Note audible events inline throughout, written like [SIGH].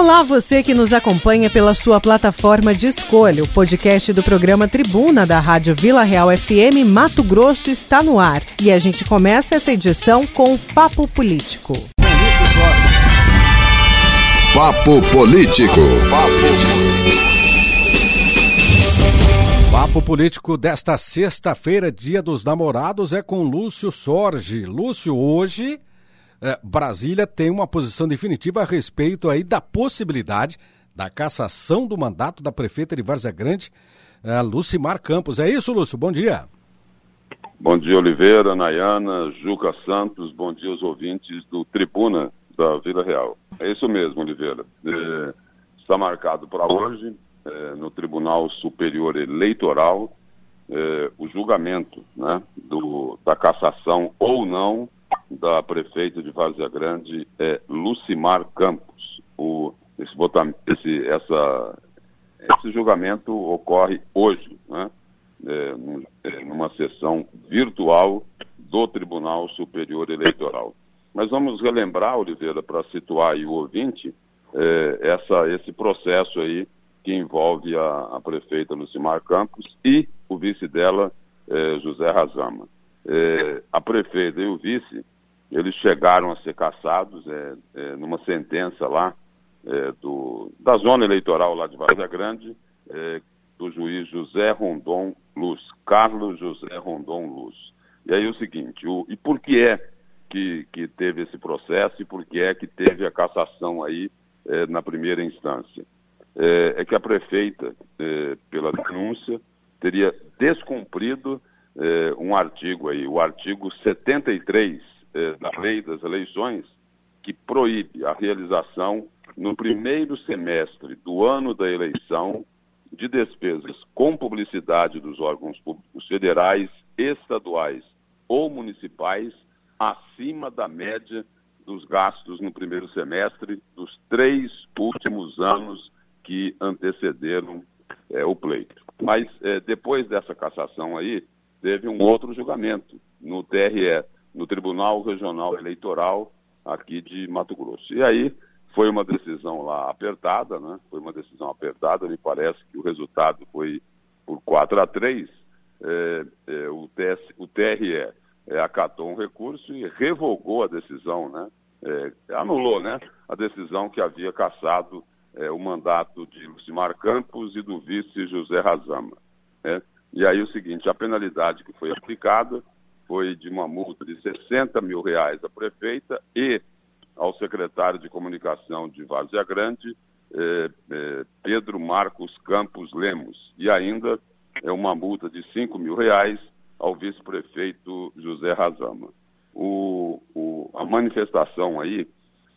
Olá, você que nos acompanha pela sua plataforma de escolha. O podcast do programa Tribuna da Rádio Vila Real FM Mato Grosso está no ar. E a gente começa essa edição com o Papo Político. Papo Político. Papo Político desta sexta-feira, dia dos namorados, é com Lúcio Sorge. Lúcio, hoje é, Brasília tem uma posição definitiva a respeito aí da possibilidade da cassação do mandato da prefeita de Várzea Grande, é, Lucimar Campos. É isso, Lúcio? Bom dia. Bom dia, Oliveira, Nayana, Juca Santos, bom dia aos ouvintes do Tribuna da Vila Real. É isso mesmo, Oliveira. É, está marcado para hoje, é, no Tribunal Superior Eleitoral, é, o julgamento né, do, da cassação ou não da prefeita de Várzea Grande é Lucimar Campos. O, esse, esse, essa, esse julgamento ocorre hoje, né? É, é, numa sessão virtual do Tribunal Superior Eleitoral. Mas vamos relembrar, Oliveira, para situar o ouvinte, é, essa, esse processo aí que envolve a, a, prefeita Lucimar Campos e o vice dela, é, José Razama. É, a prefeita e o vice eles chegaram a ser caçados é, é, numa sentença lá é, do, da zona eleitoral lá de Vaza Grande, do juiz José Rondon Luz, Carlos José Rondon Luz. E aí o seguinte, o, e por que é que, que teve esse processo e por que é que teve a cassação aí na primeira instância? É que a prefeita, pela denúncia, teria descumprido um artigo aí, o artigo 73 eh, da lei das eleições que proíbe a realização no primeiro semestre do ano da eleição de despesas com publicidade dos órgãos públicos federais, estaduais ou municipais acima da média dos gastos no primeiro semestre dos três últimos anos que antecederam é, o pleito. Mas é, depois dessa cassação aí, teve um outro julgamento no TRE no Tribunal Regional Eleitoral aqui de Mato Grosso. E aí foi uma decisão lá apertada, né? Foi uma decisão apertada, me parece que o resultado foi por 4 a 3. É, é, o, TS, o TRE é, acatou um recurso e revogou a decisão, né? É, anulou, né? A decisão que havia cassado é, o mandato de Lucimar Campos e do vice José Razama. Né? E aí o seguinte, a penalidade que foi aplicada foi de uma multa de 60 mil reais à prefeita e ao secretário de comunicação de Várzea Grande, eh, eh, Pedro Marcos Campos Lemos, e ainda é uma multa de 5 mil reais ao vice-prefeito José Razama. O, o, a manifestação aí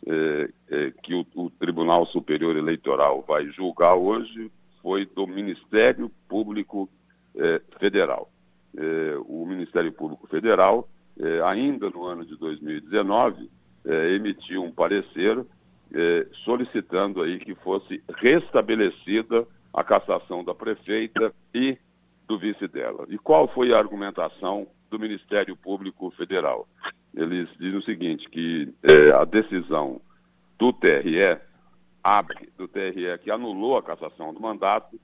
eh, que o, o Tribunal Superior Eleitoral vai julgar hoje foi do Ministério Público Federal eh, o Ministério Público Federal, eh, ainda no ano de 2019, eh, emitiu um parecer solicitando aí que fosse restabelecida a cassação da prefeita e do vice dela. E qual foi a argumentação do Ministério Público Federal? Eles dizem o seguinte, que a decisão do TRE, abre, do TRE que anulou a cassação do mandato,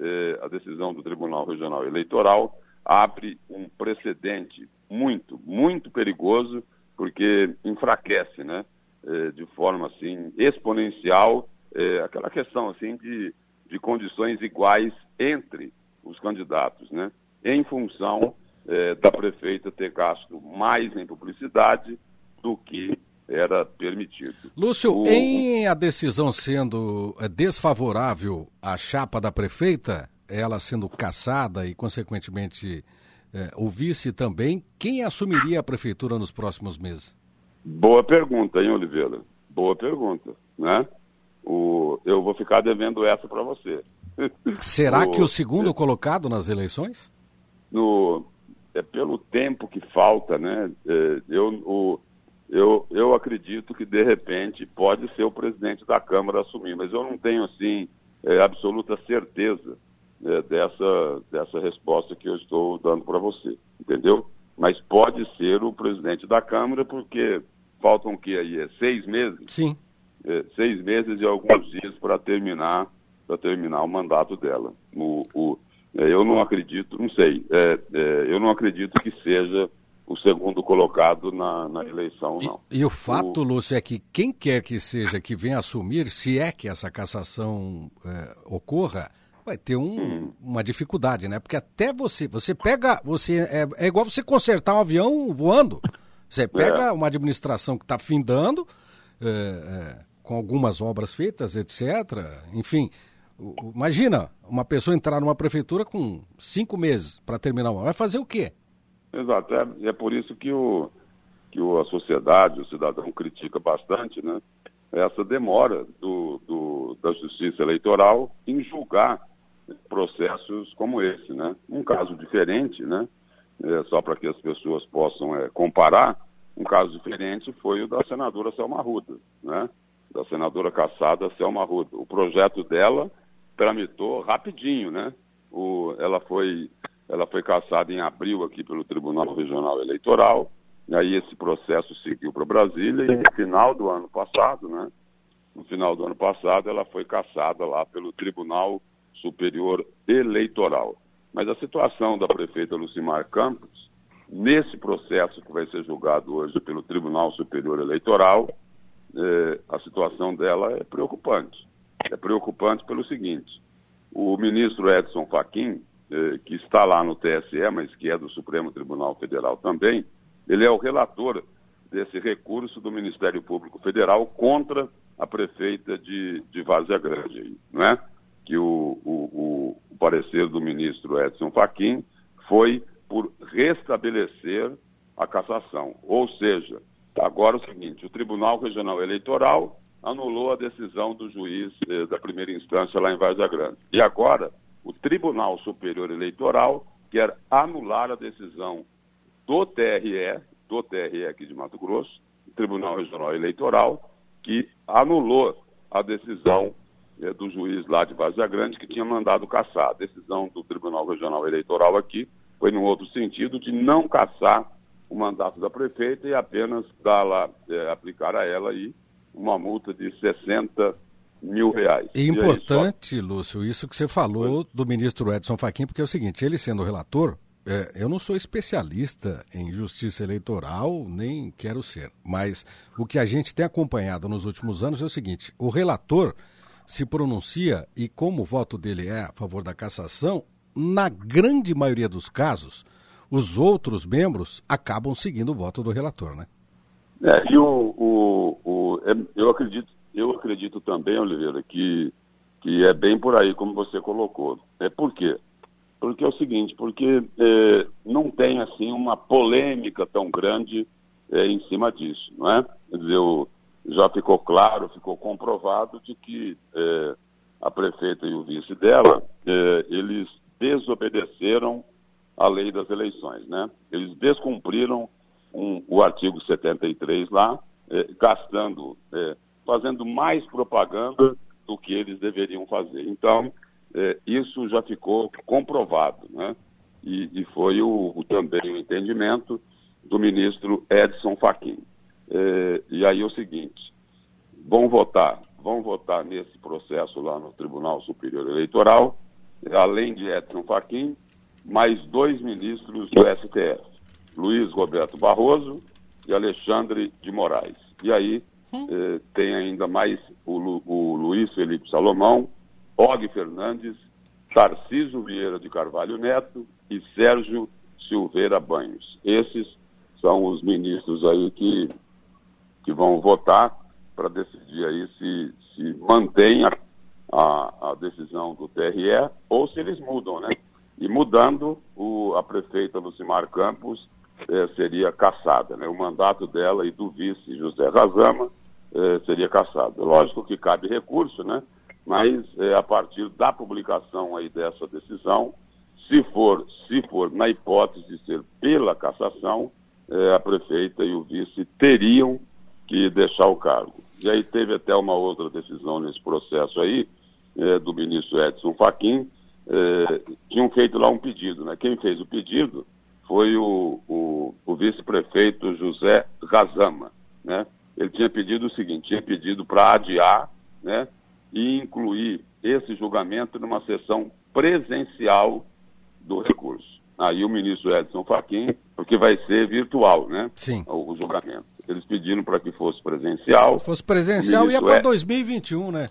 eh, a decisão do Tribunal Regional Eleitoral, abre um precedente muito, muito perigoso, porque enfraquece, né? É, de forma assim exponencial é, aquela questão assim de, de condições iguais entre os candidatos, né? Em função é, da prefeita ter gasto mais em publicidade do que era permitido. Lúcio, o... em a decisão sendo é, desfavorável à chapa da prefeita, ela sendo caçada e, consequentemente, é, o vice também, quem assumiria a prefeitura nos próximos meses? Boa pergunta, hein, Oliveira? Boa pergunta, né? O, eu vou ficar devendo essa para você. [LAUGHS] Será o, que o segundo colocado nas eleições? No, é pelo tempo que falta, né? É, eu, o, eu, eu acredito que de repente pode ser o presidente da Câmara assumir, mas eu não tenho assim é, absoluta certeza é, dessa, dessa resposta que eu estou dando para você, entendeu? Mas pode ser o presidente da Câmara, porque faltam o que aí? É seis meses? Sim. é, seis meses e alguns dias para terminar para terminar o mandato dela. O, o, é, eu não acredito, não sei, é, é, eu não acredito que seja o segundo colocado na, na eleição, não. E, e o fato, o... Lúcio, é que quem quer que seja que venha assumir, se é que essa cassação é, ocorra, vai ter um, hum. uma dificuldade, né? Porque até você, você pega, você é, é igual você consertar um avião voando. Você pega é. uma administração que está findando, é, é, com algumas obras feitas, etc. Enfim, imagina uma pessoa entrar numa prefeitura com cinco meses para terminar uma. Vai fazer o quê? Exato. É, é por isso que, o, que o, a sociedade, o cidadão critica bastante, né? Essa demora do, do, da justiça eleitoral em julgar processos como esse, né? Um caso diferente, né? É, só para que as pessoas possam é, comparar, um caso diferente foi o da senadora Selma Ruda, né? Da senadora caçada Selma Ruda. O projeto dela tramitou rapidinho, né? O, ela foi ela foi caçada em abril aqui pelo Tribunal Regional Eleitoral, e aí esse processo seguiu para Brasília e no final do ano passado, né? No final do ano passado ela foi caçada lá pelo Tribunal Superior Eleitoral. Mas a situação da prefeita Lucimar Campos, nesse processo que vai ser julgado hoje pelo Tribunal Superior Eleitoral, eh, a situação dela é preocupante. É preocupante pelo seguinte: o ministro Edson Fachin eh, que está lá no TSE, mas que é do Supremo Tribunal Federal também, ele é o relator desse recurso do Ministério Público Federal contra a prefeita de, de Grande, não é? Que o, o, o parecer do ministro Edson Fachin foi por restabelecer a cassação. Ou seja, agora é o seguinte, o Tribunal Regional Eleitoral anulou a decisão do juiz eh, da primeira instância lá em Várzea Grande. E agora o Tribunal Superior Eleitoral quer anular a decisão do TRE, do TRE aqui de Mato Grosso, Tribunal Regional Eleitoral, que anulou a decisão é, do juiz lá de Vazia Grande, que tinha mandado caçar. A decisão do Tribunal Regional Eleitoral aqui foi num outro sentido, de não caçar o mandato da prefeita e apenas lá, é, aplicar a ela aí uma multa de 60 mil reais. E importante, só... Lúcio, isso que você falou do ministro Edson Fachin, porque é o seguinte, ele sendo relator, é, eu não sou especialista em justiça eleitoral, nem quero ser, mas o que a gente tem acompanhado nos últimos anos é o seguinte: o relator se pronuncia e, como o voto dele é a favor da cassação, na grande maioria dos casos, os outros membros acabam seguindo o voto do relator, né? É, e o, o, o, é, eu acredito eu acredito também, Oliveira, que, que é bem por aí como você colocou. É por quê? Porque é o seguinte, porque é, não tem assim uma polêmica tão grande é, em cima disso, não é? Quer dizer, o, já ficou claro, ficou comprovado de que é, a prefeita e o vice dela, é, eles desobedeceram a lei das eleições, né? Eles descumpriram um, o artigo 73 lá, é, gastando é, fazendo mais propaganda do que eles deveriam fazer. Então, é, isso já ficou comprovado, né? E, e foi o, o, também o entendimento do ministro Edson Fachin. É, e aí é o seguinte, vão votar, vão votar nesse processo lá no Tribunal Superior Eleitoral, além de Edson Fachin, mais dois ministros do STF, Luiz Roberto Barroso e Alexandre de Moraes. E aí eh, tem ainda mais o, Lu, o Luiz Felipe Salomão, Og Fernandes, Tarciso Vieira de Carvalho Neto e Sérgio Silveira Banhos. Esses são os ministros aí que, que vão votar para decidir aí se, se mantém a, a, a, decisão do TRE ou se eles mudam, né? E mudando, o, a prefeita Lucimar Campos eh, seria caçada, né? O mandato dela e do vice José Razama eh, seria cassado. Lógico que cabe recurso, né? Mas eh, a partir da publicação aí dessa decisão, se for, se for na hipótese de ser pela cassação, a prefeita e o vice teriam que deixar o cargo. E aí teve até uma outra decisão nesse processo aí, do ministro Edson Fachin, tinham feito lá um pedido, né? Quem fez o pedido foi o, o, o vice-prefeito José Razama, né? ele tinha pedido o seguinte, tinha pedido para adiar, né, e incluir esse julgamento numa sessão presencial do recurso. Aí o ministro Edson Fachin, porque vai ser virtual, né? Sim. O, o julgamento. Eles pediram para que fosse presencial. Se fosse presencial, ia para Ed... 2021, né?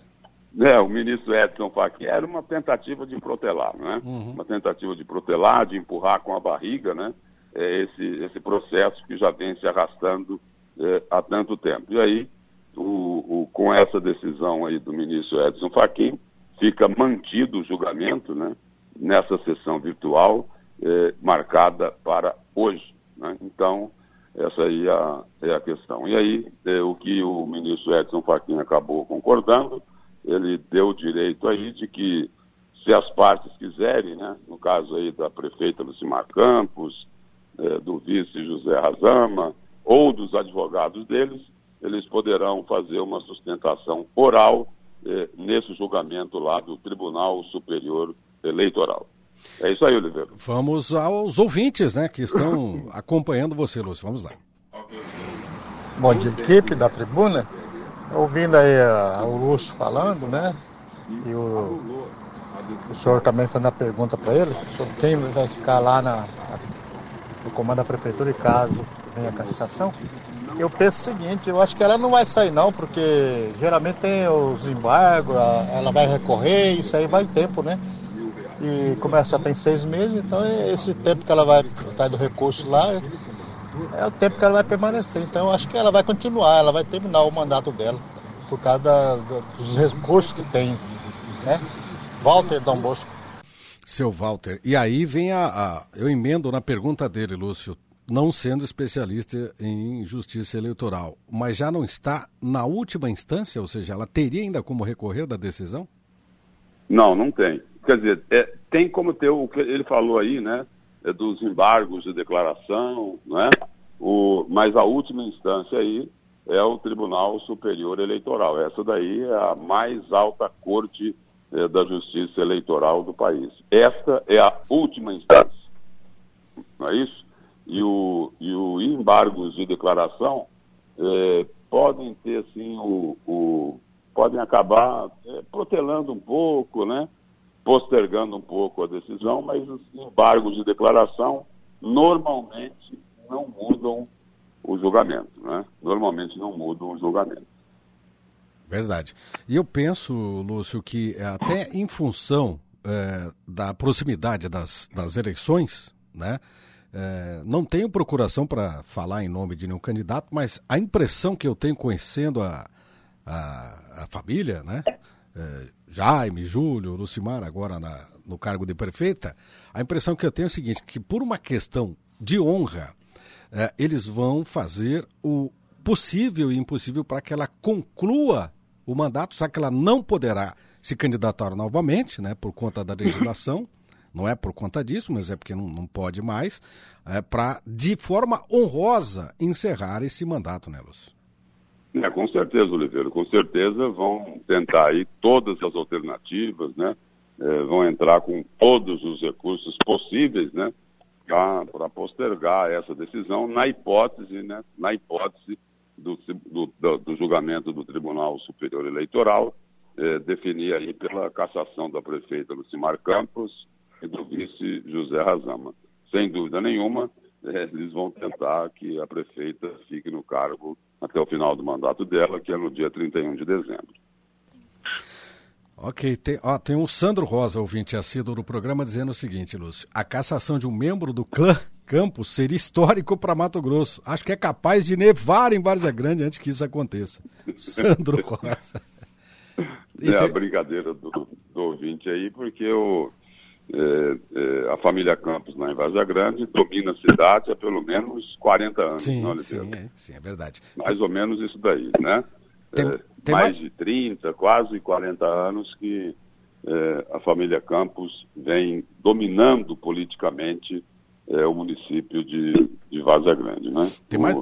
É, o ministro Edson Fachin era uma tentativa de protelar, né? Uhum. Uma tentativa de protelar, de empurrar com a barriga, né? É esse, esse processo que já vem se arrastando é, há tanto tempo. E aí, o, o, com essa decisão aí do ministro Edson Fachin, fica mantido o julgamento, né? Nessa sessão virtual, marcada para hoje. Né? Então, essa aí é a, é a questão. E aí, é, o que o ministro Edson Fachin acabou concordando, ele deu o direito aí de que, se as partes quiserem, né? no caso aí da prefeita Lucimar Campos, é, do vice José Razama, ou dos advogados deles, eles poderão fazer uma sustentação oral eh, nesse julgamento lá do Tribunal Superior Eleitoral. É isso aí, Oliveira. Vamos aos ouvintes, né, que estão [LAUGHS] acompanhando você, Lúcio. Vamos lá. Bom dia, equipe da tribuna. Ouvindo aí a, o Lúcio falando, né? E o, o senhor também fazendo a pergunta para ele sobre quem vai ficar lá na, na, no comando da prefeitura e caso venha a cassação. Eu penso o seguinte, eu acho que ela não vai sair não, porque geralmente tem os embargos, ela vai recorrer, isso aí vai tempo, né? E como ela só tem seis meses, então esse tempo que ela vai atrás do recurso lá é o tempo que ela vai permanecer. Então eu acho que ela vai continuar, ela vai terminar o mandato dela, por causa da, dos recursos que tem. Né? Walter Dom Bosco. Seu Walter, e aí vem a, a. Eu emendo na pergunta dele, Lúcio não sendo especialista em justiça eleitoral, mas já não está na última instância, ou seja, ela teria ainda como recorrer da decisão? Não, não tem. Quer dizer, é, tem como ter o que ele falou aí, né? É dos embargos de declaração, né? O, mas a última instância aí é o Tribunal Superior Eleitoral. Essa daí é a mais alta corte é, da justiça eleitoral do país. Esta é a última instância. Não é isso? e o, e o embargos de declaração é, podem ter assim o, o podem acabar protelando um pouco, né? Postergando um pouco a decisão, mas os embargos de declaração normalmente não mudam o julgamento, né? Normalmente não mudam o julgamento. Verdade. E eu penso, Lúcio, que até em função é, da proximidade das, das eleições, né? É, não tenho procuração para falar em nome de nenhum candidato, mas a impressão que eu tenho conhecendo a, a, a família, né? É, Jaime, Júlio, Lucimar, agora na, no cargo de prefeita, a impressão que eu tenho é o seguinte, que por uma questão de honra, é, eles vão fazer o possível e impossível para que ela conclua o mandato, só que ela não poderá se candidatar novamente, né, por conta da legislação, [LAUGHS] não é por conta disso, mas é porque não, não pode mais, é, para, de forma honrosa, encerrar esse mandato, né, Lúcio? É, com certeza, Oliveira, com certeza vão tentar aí todas as alternativas, né? É, vão entrar com todos os recursos possíveis, né? Para postergar essa decisão na hipótese, né? Na hipótese do, do, do, julgamento do Tribunal Superior Eleitoral, é, definir aí pela cassação da prefeita Lucimar Campos e do vice José Razama. Sem dúvida nenhuma, eles vão tentar que a prefeita fique no cargo até o final do mandato dela, que é no dia 31 de dezembro. Ok, tem, ó, tem um Sandro Rosa, ouvinte assíduo do programa, dizendo o seguinte, Lúcio. A cassação de um membro do clã Campos seria histórico para Mato Grosso. Acho que é capaz de nevar em Várzea Grande antes que isso aconteça. [LAUGHS] Sandro Rosa. é tem... a brincadeira do, do ouvinte aí, porque o. É, é, a família Campos, lá em Vaza Grande, domina a cidade há pelo menos 40 anos. Sim, não, sim, é, sim, é verdade. Mais ou menos isso daí, né? Tem, é, tem mais, mais de 30, quase 40 anos que é, a família Campos vem dominando politicamente é, o município de, de Vaza Grande, né? Tem mais,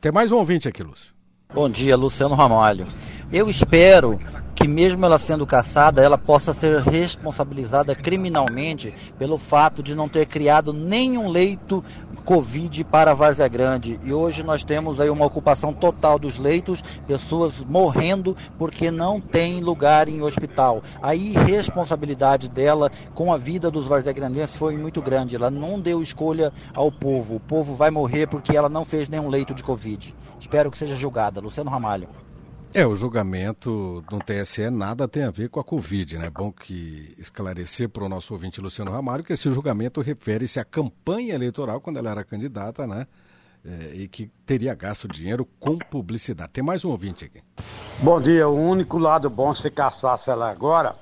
tem mais um ouvinte aqui, Lúcio. Bom dia, Luciano Ramalho. Eu espero que mesmo ela sendo caçada, ela possa ser responsabilizada criminalmente pelo fato de não ter criado nenhum leito Covid para a Várzea Grande. E hoje nós temos aí uma ocupação total dos leitos, pessoas morrendo porque não tem lugar em hospital. A irresponsabilidade dela com a vida dos varzegrandenses foi muito grande. Ela não deu escolha ao povo. O povo vai morrer porque ela não fez nenhum leito de Covid. Espero que seja julgada. Luciano Ramalho. É, o julgamento no TSE nada tem a ver com a Covid, né? É bom que esclarecer para o nosso ouvinte Luciano Ramalho que esse julgamento refere-se à campanha eleitoral quando ela era candidata, né? É, e que teria gasto dinheiro com publicidade. Tem mais um ouvinte aqui. Bom dia, o único lado bom se caçasse ela agora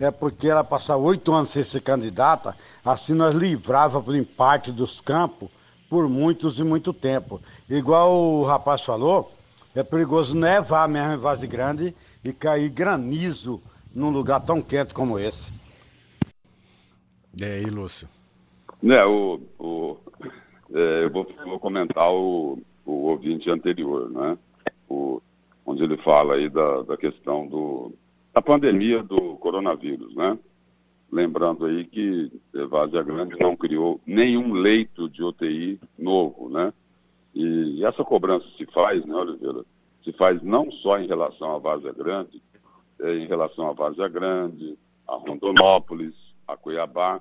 é porque ela passar oito anos sem ser candidata, assim nós livrávamos em parte dos campos por muitos e muito tempo. Igual o rapaz falou, é perigoso nevar mesmo em Vase Grande e cair granizo num lugar tão quente como esse. E aí, Lúcio? É, o, o, é, eu vou, vou comentar o, o ouvinte anterior, né? O, onde ele fala aí da, da questão do, da pandemia do coronavírus, né? Lembrando aí que Várzea Grande não criou nenhum leito de UTI novo, né? E, essa cobrança se faz, né, Oliveira? Se faz não só em relação à Várzea Grande, é, em relação à Várzea Grande, a Rondonópolis, a Cuiabá.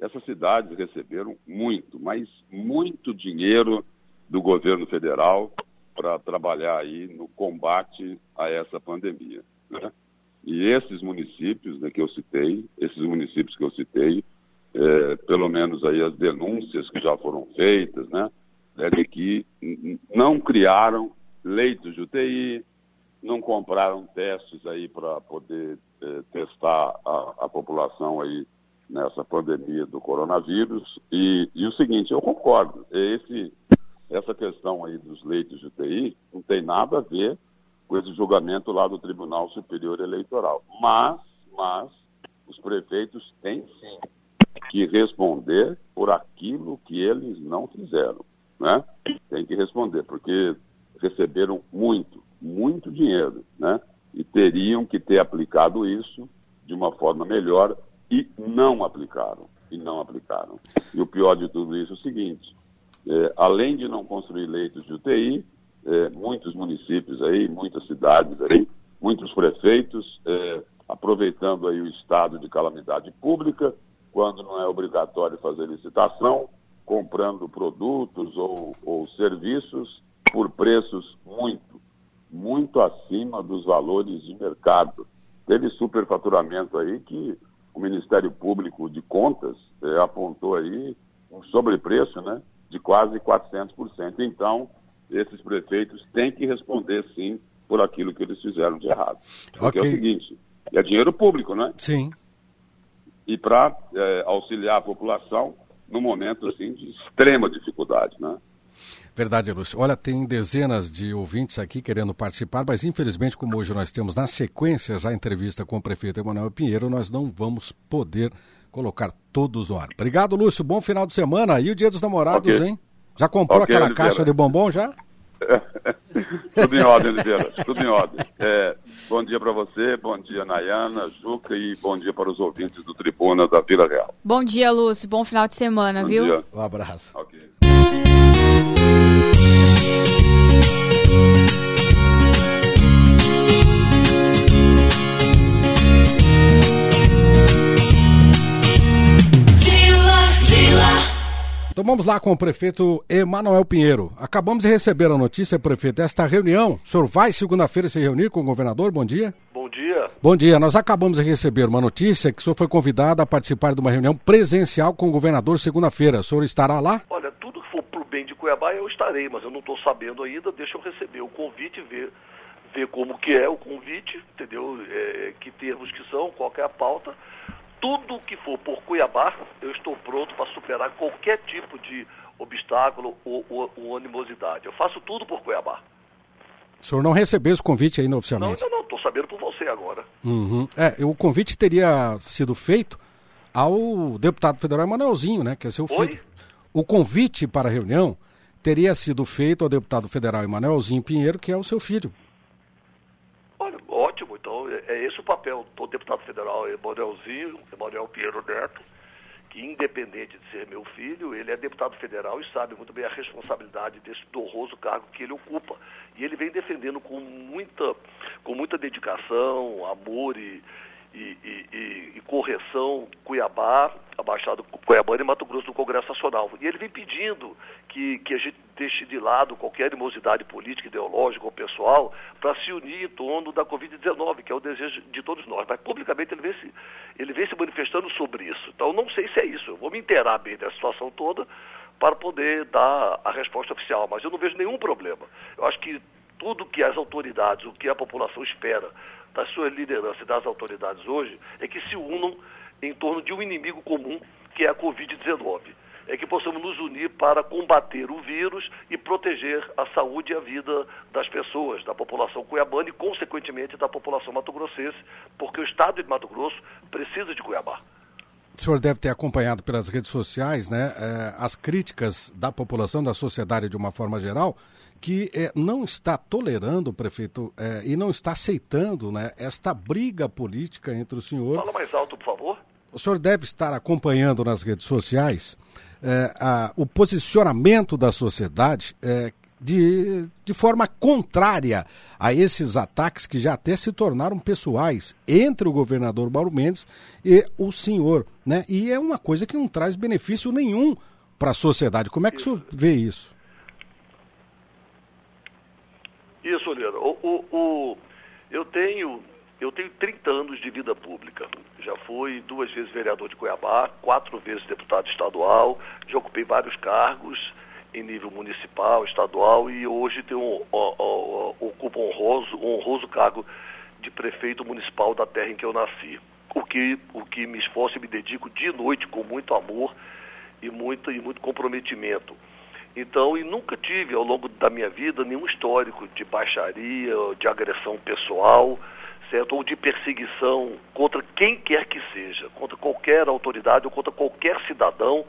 Essas cidades receberam muito, mas muito dinheiro do governo federal para trabalhar aí no combate a essa pandemia. Né? E esses municípios né, que eu citei, esses municípios que eu citei, é, pelo menos aí as denúncias que já foram feitas, né, é de que não criaram leitos de UTI, não compraram testes aí para poder é, testar a, a, população aí nessa pandemia do coronavírus. E, e o seguinte, eu concordo, esse, essa questão aí dos leitos de UTI não tem nada a ver com esse julgamento lá do Tribunal Superior Eleitoral. Mas, mas, os prefeitos têm sim que responder por aquilo que eles não fizeram né? Tem que responder, porque receberam muito, muito dinheiro, né? E teriam que ter aplicado isso de uma forma melhor e não aplicaram, e não aplicaram. E o pior de tudo isso é o seguinte, é, além de não construir leitos de UTI, é, muitos municípios aí, muitas cidades aí, muitos prefeitos, é, aproveitando aí o estado de calamidade pública, quando não é obrigatório fazer licitação, comprando produtos ou, ou serviços por preços muito, muito acima dos valores de mercado. Teve superfaturamento aí que o Ministério Público de Contas é, apontou aí um sobrepreço né, de quase 400%. Então, esses prefeitos têm que responder sim por aquilo que eles fizeram de errado. Porque okay. é o seguinte, é dinheiro público, né? Sim. E para é, auxiliar a população, num momento assim de extrema dificuldade, né? Verdade, Lúcio. Olha, tem dezenas de ouvintes aqui querendo participar, mas infelizmente, como hoje nós temos na sequência já a entrevista com o prefeito Emanuel Pinheiro, nós não vamos poder colocar todos no ar. Obrigado, Lúcio. Bom final de semana. E o Dia dos Namorados, okay. hein? Já comprou okay, aquela caixa de bombom já? [LAUGHS] Tudo em ordem, Oliveira. Tudo em ordem. É, bom dia para você, bom dia, Nayana, Juca e bom dia para os ouvintes do Tribuna da Vila Real. Bom dia, Lúcio. Bom final de semana, bom viu? Dia. Um abraço. Então vamos lá com o prefeito Emanuel Pinheiro. Acabamos de receber a notícia, prefeito, desta reunião. O senhor vai segunda-feira se reunir com o governador? Bom dia. Bom dia. Bom dia. Nós acabamos de receber uma notícia que o senhor foi convidado a participar de uma reunião presencial com o governador segunda-feira. O senhor estará lá? Olha, tudo que for pro bem de Cuiabá eu estarei, mas eu não estou sabendo ainda. Deixa eu receber o convite e ver, ver como que é o convite, entendeu? É, que termos que são, qual é a pauta tudo que for por Cuiabá, eu estou pronto para superar qualquer tipo de obstáculo ou, ou, ou, animosidade. Eu faço tudo por Cuiabá. O senhor não recebeu esse convite ainda oficialmente? Não, não, não. Estou sabendo por você agora. Uhum. É, o convite teria sido feito ao deputado federal Emanuelzinho, né? Que é seu filho. Oi? O convite para a reunião teria sido feito ao deputado federal Emanuelzinho Pinheiro, que é o seu filho. Olha. Então, é, é esse o papel do deputado federal Emanuelzinho, Emanuel Pinheiro Neto, que independente de ser meu filho, ele é deputado federal e sabe muito bem a responsabilidade desse honroso cargo que ele ocupa. E ele vem defendendo com muita, com muita dedicação, amor e, e, e, e, correção Cuiabá, a Baixada Cuiabana e Mato Grosso do Congresso Nacional. E ele vem pedindo que, que a gente deixe de lado qualquer animosidade política, ideológica ou pessoal para se unir em torno da Covid-19, que é o desejo de todos nós. Mas publicamente ele vem, se, ele vem se manifestando sobre isso. Então não sei se é isso. Eu vou me inteirar bem dessa situação toda para poder dar a resposta oficial. Mas eu não vejo nenhum problema. Eu acho que tudo que as autoridades, o que a população espera da sua liderança e das autoridades hoje é que se unam em torno de um inimigo comum, que é a Covid-19. É que possamos nos unir para combater o vírus e proteger a saúde e a vida das pessoas, da população cuiabana e, consequentemente, da população mato-grossense, porque o estado de Mato Grosso precisa de Cuiabá o senhor deve ter acompanhado pelas redes sociais né, eh, as críticas da população, da sociedade de uma forma geral, que eh, não está tolerando, prefeito, eh, e não está aceitando né, esta briga política entre o senhor. Fala mais alto, por favor. O senhor deve estar acompanhando nas redes sociais a, o posicionamento da sociedade de, de forma contrária a esses ataques que já até se tornaram pessoais entre o governador Mauro Mendes e o senhor. Né? E é uma coisa que não traz benefício nenhum para a sociedade. Como é que isso. o senhor vê isso? Isso, Lira. O, o, o, eu, tenho, eu tenho 30 anos de vida pública. Já fui duas vezes vereador de Cuiabá, quatro vezes deputado estadual, já ocupei vários cargos em nível municipal, estadual e hoje tem um, ocupa um honroso, um honroso cargo de prefeito municipal da terra em que eu nasci. O que, o que me esforço e me dedico de noite com muito amor e muito, e muito comprometimento. Então, e nunca tive ao longo da minha vida nenhum histórico de baixaria, de agressão pessoal, certo? Ou de perseguição contra quem quer que seja, contra qualquer autoridade ou contra qualquer cidadão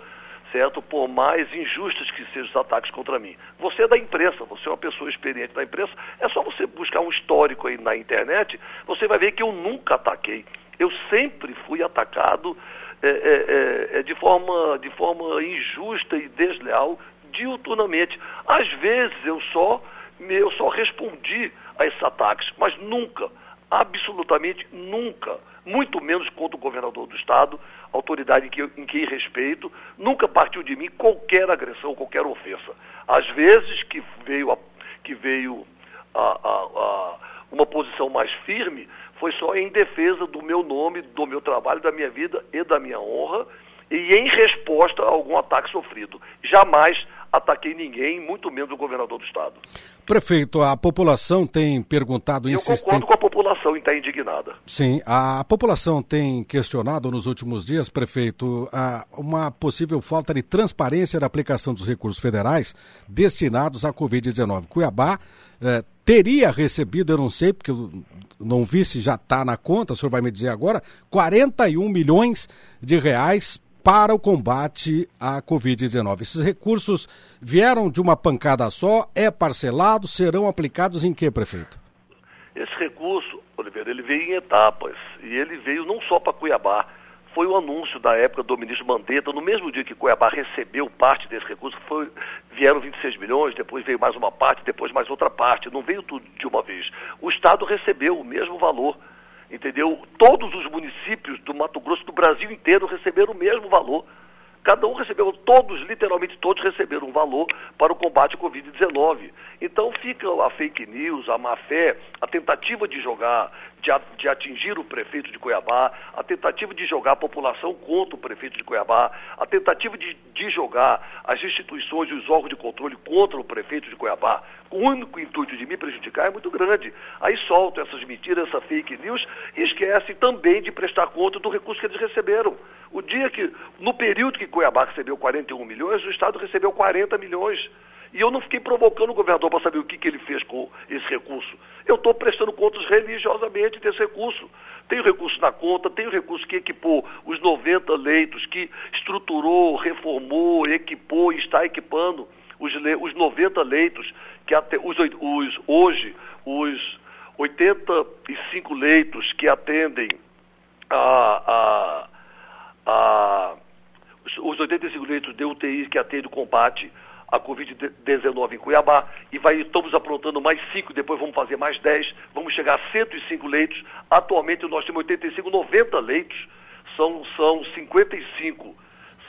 certo? Por mais injustos que sejam os ataques contra mim. Você é da imprensa, você é uma pessoa experiente da imprensa, é só você buscar um histórico aí na internet, você vai ver que eu nunca ataquei. Eu sempre fui atacado é, é, é, é de, forma, de forma injusta e desleal, diuturnamente. Às vezes eu só, eu só respondi a esses ataques, mas nunca, absolutamente nunca, muito menos contra o governador do estado, autoridade em que, em que respeito, nunca partiu de mim qualquer agressão, qualquer ofensa. Às vezes que veio, a, que veio a, a, uma posição mais firme, foi só em defesa do meu nome, do meu trabalho, da minha vida e da minha honra, e em resposta a algum ataque sofrido. Jamais ataquei ninguém, muito menos o governador do estado. Prefeito, a população tem perguntado... Eu insistent... concordo com a população em estar indignada. Sim, a população tem questionado nos últimos dias, prefeito, uma possível falta de transparência da aplicação dos recursos federais destinados à Covid-19. Cuiabá eh, teria recebido, eu não sei, porque eu não vi se já está na conta, o senhor vai me dizer agora, 41 milhões de reais para o combate à Covid-19. Esses recursos vieram de uma pancada só, é parcelado, serão aplicados em que, prefeito? Esse recurso, Oliveira, ele veio em etapas e ele veio não só para Cuiabá. Foi o anúncio da época do ministro Mandetta, no mesmo dia que Cuiabá recebeu parte desse recurso, foi, vieram 26 milhões, depois veio mais uma parte, depois mais outra parte, não veio tudo de uma vez. O Estado recebeu o mesmo valor entendeu? Todos os municípios do Mato Grosso, do Brasil inteiro, receberam o mesmo valor. Cada um recebeu, todos, literalmente todos receberam um valor para o combate à Covid-19. Então fica a fake news, a má fé, a tentativa de jogar, de, de, atingir o prefeito de Cuiabá, a tentativa de jogar a população contra o prefeito de Cuiabá, a tentativa de, de jogar as instituições e os órgãos de controle contra o prefeito de Cuiabá, com o único intuito de me prejudicar é muito grande. Aí soltam essas mentiras, essa fake news e esquecem também de prestar conta do recurso que eles receberam. O dia que, no período que Cuiabá recebeu 41 milhões, o Estado recebeu 40 milhões. E eu não fiquei provocando o governador para saber o que, que ele fez com esse recurso. Eu estou prestando contas religiosamente desse recurso. Tenho recurso na conta, tenho recurso que equipou os 90 leitos, que estruturou, reformou, equipou e está equipando os, os 90 leitos, que até os, os, hoje os 85 leitos que atendem a, a, a os 85 leitos de UTI que atendem o combate à Covid-19 em Cuiabá e vai, estamos aprontando mais 5, depois vamos fazer mais 10, vamos chegar a 105 leitos. Atualmente nós temos 85, 90 leitos, são, são 55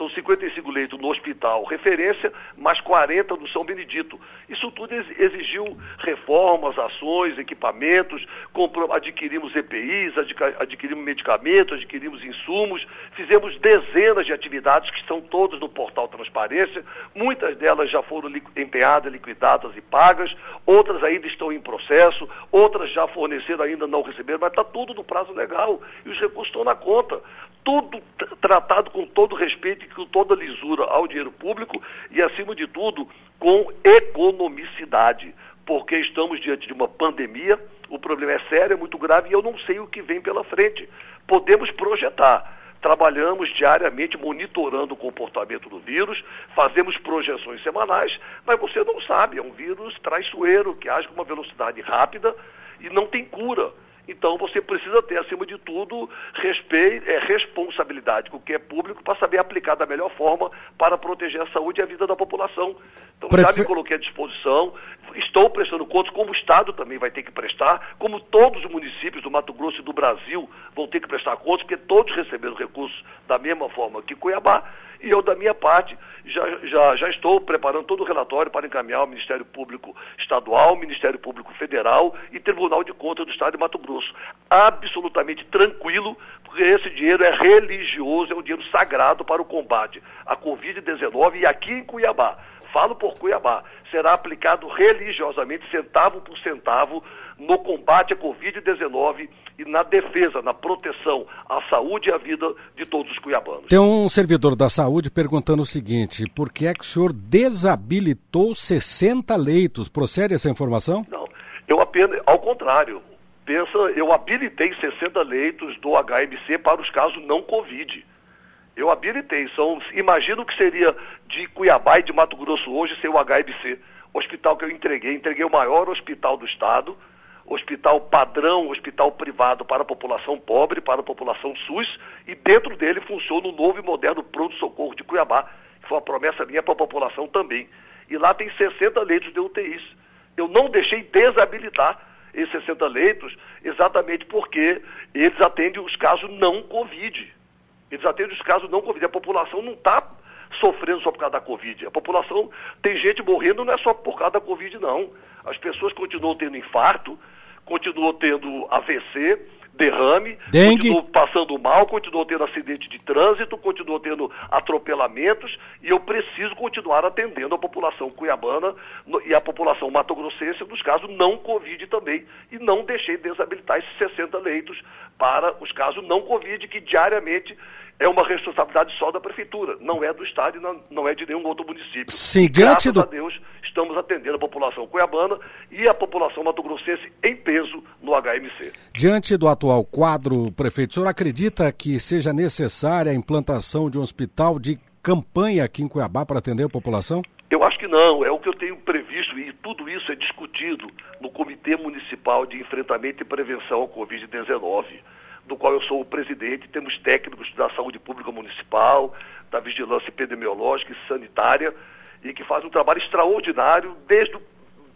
são 55 leitos no hospital referência, mais 40 no São Benedito. Isso tudo exigiu reformas, ações, equipamentos, adquirimos EPIs, adquirimos medicamentos, adquirimos insumos, fizemos dezenas de atividades que estão todas no portal Transparência. Muitas delas já foram empenhadas, liquidadas e pagas, outras ainda estão em processo, outras já forneceram, ainda não receberam, mas está tudo no prazo legal e os recursos estão na conta tudo tratado com todo respeito com toda lisura ao dinheiro público e, acima de tudo, com economicidade, porque estamos diante de uma pandemia, o problema é sério, é muito grave e eu não sei o que vem pela frente. Podemos projetar. Trabalhamos diariamente monitorando o comportamento do vírus, fazemos projeções semanais, mas você não sabe, é um vírus traiçoeiro que age com uma velocidade rápida e não tem cura. Então você precisa ter, acima de tudo, respeito, é, responsabilidade com o que é público para saber aplicar da melhor forma para proteger a saúde e a vida da população. Então Prefe... já me coloquei à disposição, estou prestando contas, como o Estado também vai ter que prestar, como todos os municípios do Mato Grosso e do Brasil vão ter que prestar contas, porque todos receberam recursos da mesma forma que Cuiabá, e eu, da minha parte, já, já, já estou preparando todo o relatório para encaminhar ao Ministério Público Estadual, Ministério Público Federal e Tribunal de Contas do Estado de Mato Grosso. Absolutamente tranquilo, porque esse dinheiro é religioso, é um dinheiro sagrado para o combate à Covid-19 e aqui em Cuiabá falo por Cuiabá, será aplicado religiosamente, centavo por centavo, no combate à Covid-19 e na defesa, na proteção à saúde e à vida de todos os cuiabanos. Tem um servidor da saúde perguntando o seguinte: por que é que o senhor desabilitou 60 leitos? Procede essa informação? Não, eu apenas, ao contrário, pensa, eu habilitei 60 leitos do HMC para os casos não Covid. Eu habilitei. São, imagino que seria de Cuiabá e de Mato Grosso hoje ser o HMC. Hospital que eu entreguei. Entreguei o maior hospital do estado, hospital padrão, hospital privado para a população pobre, para a população SUS, e dentro dele funciona o novo e moderno pronto-socorro de Cuiabá, que foi uma promessa minha para a população também. E lá tem 60 leitos de UTIs. Eu não deixei desabilitar esses 60 leitos, exatamente porque eles atendem os casos não Covid. Eles atendem os casos não Covid. A população não está sofrendo só por causa da Covid. A população tem gente morrendo não é só por causa da Covid, não. As pessoas continuam tendo infarto, continuam tendo AVC, derrame, Dengue. continuou passando mal, continuou tendo acidente de trânsito, continuou tendo atropelamentos e eu preciso continuar atendendo a população cuiabana e a população matogrossense nos casos não Covid também. E não deixei desabilitar esses 60 leitos para os casos não Covid que diariamente é uma responsabilidade só da prefeitura, não é do estado e não, é de nenhum outro município. Sim, diante Graças do... a Deus, estamos atendendo a população cuiabana e a população mato-grossense em peso no HMC. Diante do atual quadro, prefeito, o senhor acredita que seja necessária a implantação de um hospital de campanha aqui em Cuiabá para atender a população? Eu acho que não, é o que eu tenho previsto e tudo isso é discutido no Comitê Municipal de Enfrentamento e Prevenção ao Covid-19 do qual eu sou o presidente. Temos técnicos da saúde pública municipal, da vigilância epidemiológica e sanitária, e que fazem um trabalho extraordinário desde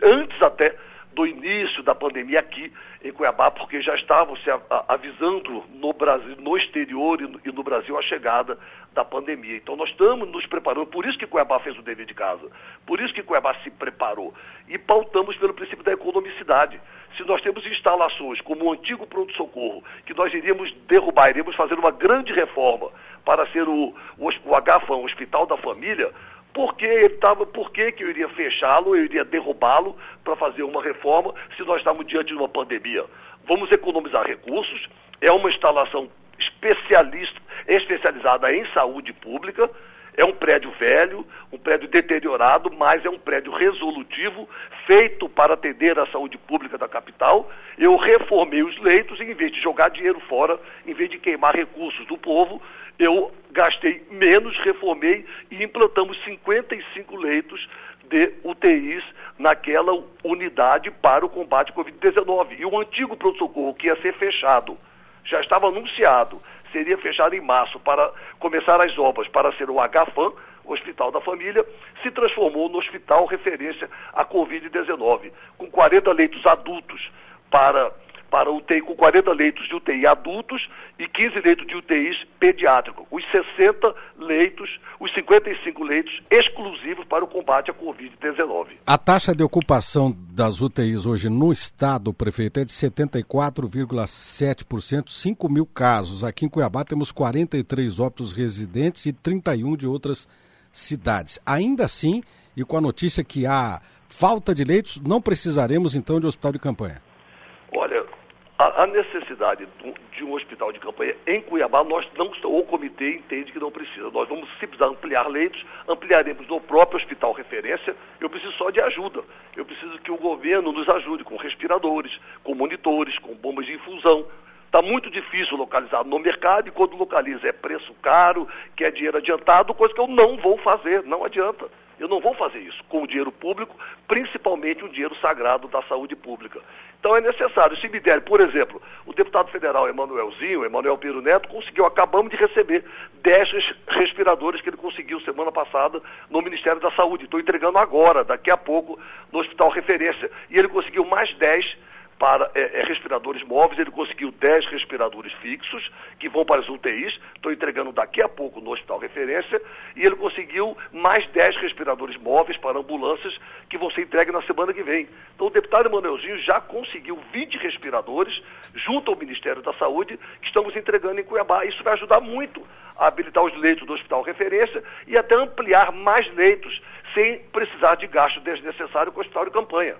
antes até do início da pandemia aqui em Cuiabá, porque já estavam se avisando no Brasil, no exterior e no Brasil a chegada da pandemia. Então nós estamos nos preparando, por isso que Cuiabá fez o dever de casa, por isso que Cuiabá se preparou. E pautamos pelo princípio da economicidade se nós temos instalações como o antigo pronto-socorro, que nós iríamos derrubar, iríamos fazer uma grande reforma para ser o, o, o HFAM, o Hospital da Família, por que ele estava, por que, que eu iria fechá-lo, eu iria derrubá-lo para fazer uma reforma se nós estamos diante de uma pandemia? Vamos economizar recursos, é uma instalação especialista, especializada em saúde pública, é um prédio velho, um prédio deteriorado, mas é um prédio resolutivo, feito para atender a saúde pública da capital. Eu reformei os leitos e, em vez de jogar dinheiro fora, em vez de queimar recursos do povo, eu gastei menos, reformei e implantamos 55 leitos de UTIs naquela unidade para o combate à Covid-19. E o antigo pronto-socorro, que ia ser fechado, já estava anunciado, seria fechado em março para começar as obras para ser o HFAM, Hospital da Família, se transformou no hospital referência à Covid-19, com 40 leitos adultos para para UTI com 40 leitos de UTI adultos e 15 leitos de UTIs pediátrico. Os 60 leitos, os 55 leitos exclusivos para o combate à Covid-19. A taxa de ocupação das UTIs hoje no estado, prefeito, é de 74,7%, 5 mil casos. Aqui em Cuiabá temos 43 óbitos residentes e 31 de outras cidades. Ainda assim, e com a notícia que há falta de leitos, não precisaremos então de hospital de campanha. A, a necessidade de um hospital de campanha em Cuiabá, nós não, ou o comitê entende que não precisa. Nós vamos, se precisar ampliar leitos, ampliaremos no próprio hospital referência. Eu preciso só de ajuda. Eu preciso que o governo nos ajude com respiradores, com monitores, com bombas de infusão. Está muito difícil localizar no mercado e quando localiza é preço caro, que é dinheiro adiantado, coisa que eu não vou fazer, não adianta. Eu não vou fazer isso com o dinheiro público, principalmente o dinheiro sagrado da saúde pública. Então é necessário. Se me der, por exemplo, o deputado federal Emanuelzinho, Emanuel Piro Neto, conseguiu, acabamos de receber 10 respiradores que ele conseguiu semana passada no Ministério da Saúde. Estou entregando agora, daqui a pouco, no Hospital Referência. E ele conseguiu mais 10 para é, é, respiradores móveis, ele conseguiu 10 respiradores fixos, que vão para as UTIs, estou entregando daqui a pouco no Hospital Referência, e ele conseguiu mais 10 respiradores móveis para ambulâncias, que vão ser entregues na semana que vem. Então o deputado Emanuelzinho já conseguiu 20 respiradores, junto ao Ministério da Saúde, que estamos entregando em Cuiabá. Isso vai ajudar muito a habilitar os leitos do Hospital Referência e até ampliar mais leitos, sem precisar de gasto desnecessário com o Hospital de Campanha.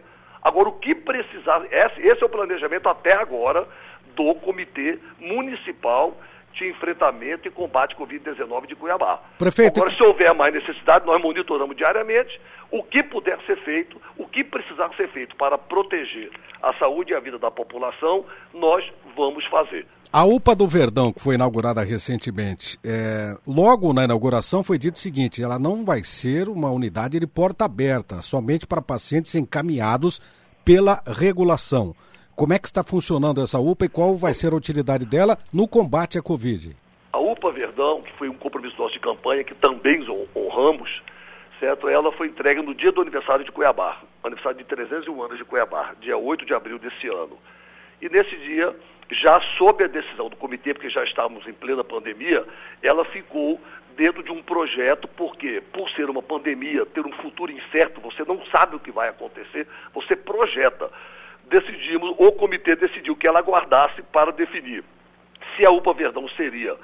Agora, o que precisar, esse é o planejamento até agora do Comitê Municipal de Enfrentamento e Combate à Covid-19 de Cuiabá. Prefeito. Agora, se houver mais necessidade, nós monitoramos diariamente o que puder ser feito, o que precisar ser feito para proteger a saúde e a vida da população, nós vamos fazer. A UPA do Verdão, que foi inaugurada recentemente, é, logo na inauguração foi dito o seguinte: ela não vai ser uma unidade de porta aberta, somente para pacientes encaminhados pela regulação. Como é que está funcionando essa UPA e qual vai ser a utilidade dela no combate à Covid? A UPA Verdão, que foi um compromisso nosso de campanha, que também honramos, certo? Ela foi entregue no dia do aniversário de Cuiabá, aniversário de 301 anos de Cuiabá, dia 8 de abril desse ano. E nesse dia já sob a decisão do comitê, porque já estávamos em plena pandemia, ela ficou dentro de um projeto, porque por ser uma pandemia, ter um futuro incerto, você não sabe o que vai acontecer, você projeta. Decidimos, o comitê decidiu que ela aguardasse para definir se a UPA Verdão seria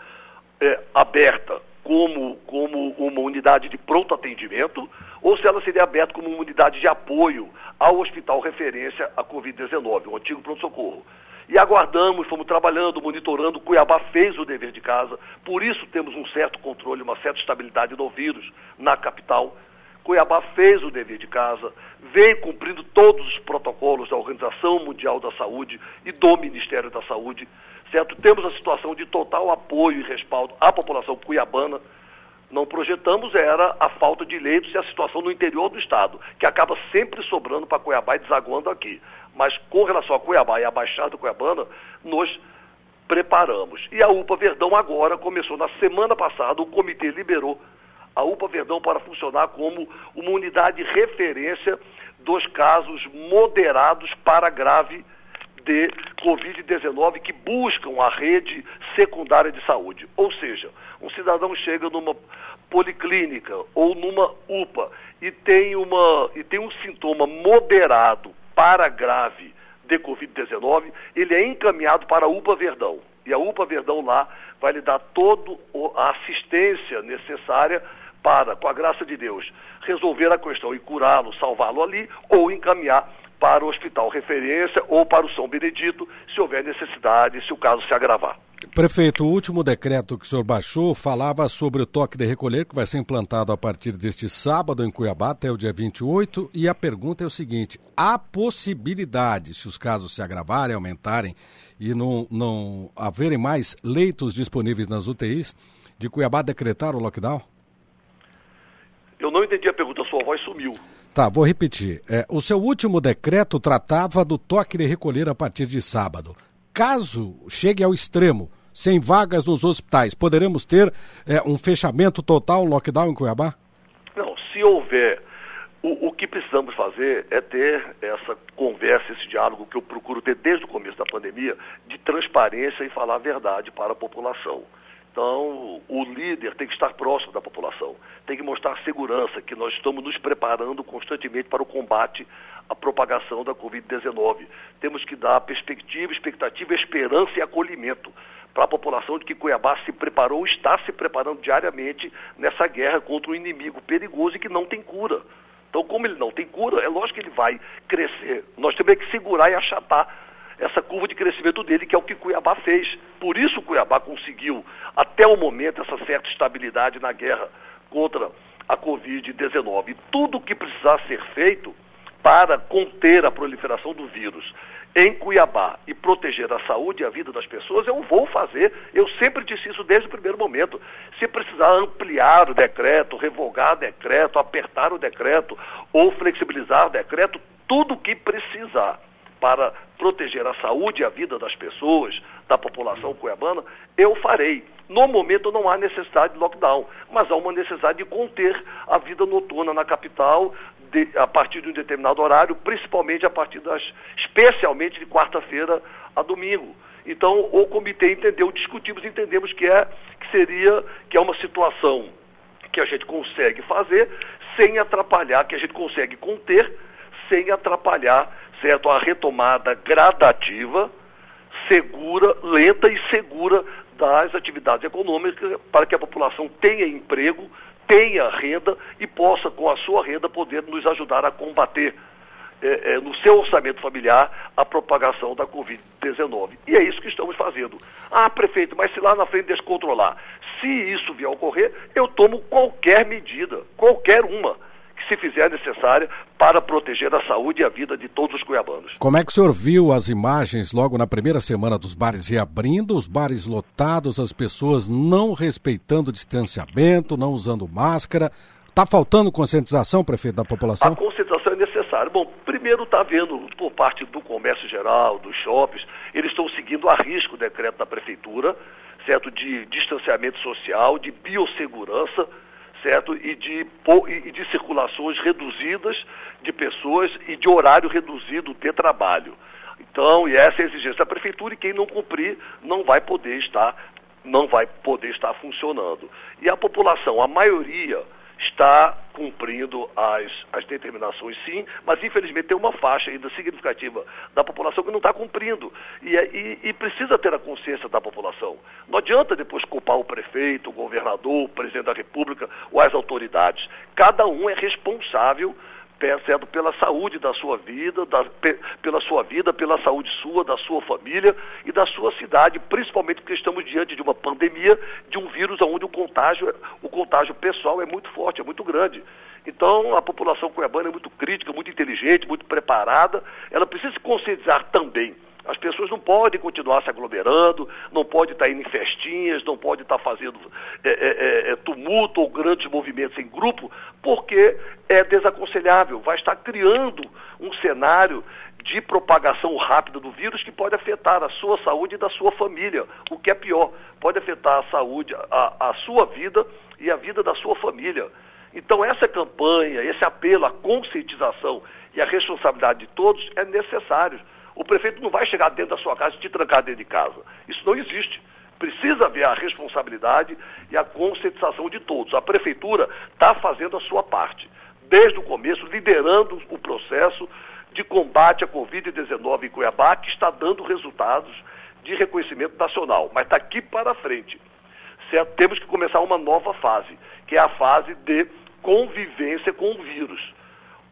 é, aberta como, como uma unidade de pronto atendimento ou se ela seria aberta como uma unidade de apoio ao hospital referência à Covid-19, o antigo pronto-socorro. E aguardamos, fomos trabalhando, monitorando. Cuiabá fez o dever de casa, por isso temos um certo controle, uma certa estabilidade do vírus na capital. Cuiabá fez o dever de casa, vem cumprindo todos os protocolos da Organização Mundial da Saúde e do Ministério da Saúde, certo? Temos a situação de total apoio e respaldo à população cuiabana. Não projetamos era a falta de leitos e a situação no interior do estado, que acaba sempre sobrando para Cuiabá e desaguando aqui. Mas com relação a Cuiabá e a Baixada Cuiabana, nós preparamos. E a UPA Verdão agora começou na semana passada, o comitê liberou a UPA Verdão para funcionar como uma unidade de referência dos casos moderados para grave de Covid-19 que buscam a rede secundária de saúde. Ou seja, um cidadão chega numa policlínica ou numa UPA e tem, uma, e tem um sintoma moderado para grave de Covid-19, ele é encaminhado para a UPA Verdão. E a UPA Verdão lá vai lhe dar toda a assistência necessária para, com a graça de Deus, resolver a questão e curá-lo, salvá-lo ali, ou encaminhar para o hospital referência ou para o São Benedito, se houver necessidade, se o caso se agravar. Prefeito, o último decreto que o senhor baixou falava sobre o toque de recolher que vai ser implantado a partir deste sábado em Cuiabá até o dia 28. E a pergunta é o seguinte: há possibilidade, se os casos se agravarem, aumentarem e não, não haverem mais leitos disponíveis nas UTIs, de Cuiabá decretar o lockdown? Eu não entendi a pergunta, sua voz sumiu. Tá, vou repetir. É, o seu último decreto tratava do toque de recolher a partir de sábado. Caso chegue ao extremo, sem vagas nos hospitais, poderemos ter é, um fechamento total, um lockdown em Cuiabá? Não, se houver. O, o, que precisamos fazer é ter essa conversa, esse diálogo que eu procuro ter desde o começo da pandemia, de transparência e falar a verdade para a população. Então, o líder tem que estar próximo da população, tem que mostrar segurança, que nós estamos nos preparando constantemente para o combate à propagação da Covid-19. Temos que dar perspectiva, expectativa, esperança e acolhimento para a população de que Cuiabá se preparou, está se preparando diariamente nessa guerra contra um inimigo perigoso e que não tem cura. Então, como ele não tem cura, é lógico que ele vai crescer. Nós temos que segurar e achatar essa curva de crescimento dele, que é o que Cuiabá fez. Por isso Cuiabá conseguiu, até o momento, essa certa estabilidade na guerra contra a Covid-19. Tudo o que precisar ser feito para conter a proliferação do vírus em Cuiabá e proteger a saúde e a vida das pessoas, eu vou fazer. Eu sempre disse isso desde o primeiro momento. Se precisar ampliar o decreto, revogar o decreto, apertar o decreto ou flexibilizar o decreto, tudo o que precisar para proteger a saúde e a vida das pessoas, da população cuiabana, eu farei. No momento não há necessidade de lockdown, mas há uma necessidade de conter a vida noturna na capital de, a partir de um determinado horário, principalmente a partir das, especialmente de quarta-feira a domingo. Então, o comitê entendeu, discutimos, entendemos que é que seria que é uma situação que a gente consegue fazer sem atrapalhar, que a gente consegue conter sem atrapalhar certo? A retomada gradativa, segura, lenta e segura das atividades econômicas para que a população tenha emprego, tenha renda e possa, com a sua renda, poder nos ajudar a combater é, é, no seu orçamento familiar a propagação da Covid-19. E é isso que estamos fazendo. Ah, prefeito, mas se lá na frente descontrolar, se isso vier a ocorrer, eu tomo qualquer medida, qualquer uma que se fizer necessária para proteger a saúde e a vida de todos os cuiabanos. Como é que o senhor viu as imagens logo na primeira semana dos bares reabrindo, os bares lotados, as pessoas não respeitando o distanciamento, não usando máscara? Está faltando conscientização, prefeito, da população? A conscientização é necessária. Bom, primeiro está havendo, por parte do comércio geral, dos shoppings, eles estão seguindo a risco o decreto da prefeitura, certo, de distanciamento social, de biossegurança, certo? E de, e de circulações reduzidas de pessoas e de horário reduzido de trabalho. Então, e essa é a exigência da prefeitura e quem não cumprir não vai poder estar, não vai poder estar funcionando. E a população, a maioria, está cumprindo as, as determinações, sim, mas infelizmente tem uma faixa ainda significativa da população que não está cumprindo. E, é, e, e, precisa ter a consciência da população. Não adianta depois culpar o prefeito, o governador, o presidente da República ou as autoridades. Cada um é responsável certo? pela saúde da sua vida, da, pela sua vida, pela saúde sua, da sua família e da sua cidade, principalmente porque estamos diante de uma pandemia, de um vírus onde o contágio, o contágio pessoal é muito forte, é muito grande. Então, a população cuiabana é muito crítica, muito inteligente, muito preparada. Ela precisa se conscientizar também as pessoas não podem continuar se aglomerando, não podem estar indo em festinhas, não podem estar fazendo é, é, é, é, tumulto ou grandes movimentos em grupo, porque é desaconselhável. Vai estar criando um cenário de propagação rápida do vírus que pode afetar a sua saúde e da sua família. O que é pior, pode afetar a saúde, a, a sua vida e a vida da sua família. Então, essa campanha, esse apelo à conscientização e à responsabilidade de todos é necessário. O prefeito não vai chegar dentro da sua casa e te trancar dentro de casa. Isso não existe. Precisa haver a responsabilidade e a conscientização de todos. A prefeitura está fazendo a sua parte, desde o começo, liderando o processo de combate à Covid-19 em Cuiabá, que está dando resultados de reconhecimento nacional. Mas está aqui para frente. Certo? Temos que começar uma nova fase, que é a fase de convivência com o vírus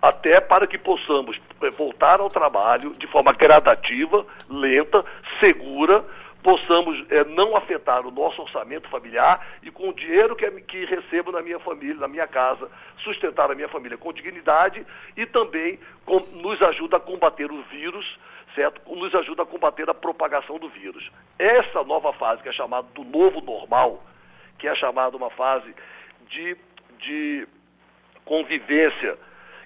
até para que possamos eh, voltar ao trabalho de forma gradativa, lenta, segura, possamos é, não afetar o nosso orçamento familiar e com o dinheiro que, que recebo na minha família, na minha casa, sustentar a minha família com dignidade e também com, nos ajuda a combater o vírus, certo? Nos ajuda a combater a propagação do vírus. Essa nova fase, que é chamada do novo normal, que é chamada uma fase de, de convivência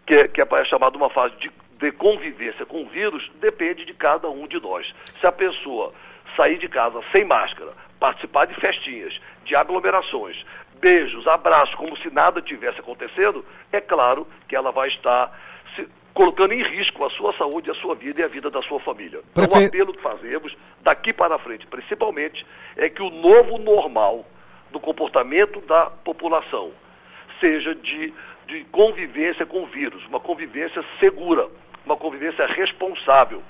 que é, que é chamada uma fase de, de convivência com o vírus, depende de cada um de nós. Se a pessoa sair de casa sem máscara, participar de festinhas, de aglomerações, beijos, abraços, como se nada tivesse acontecendo, é claro que ela vai estar se, colocando em risco a sua saúde, a sua vida e a vida da sua família. Prefe... Então, o apelo que fazemos daqui para frente, principalmente, é que o novo normal do comportamento da população seja de, de convivência com o vírus, uma convivência segura, uma convivência responsável,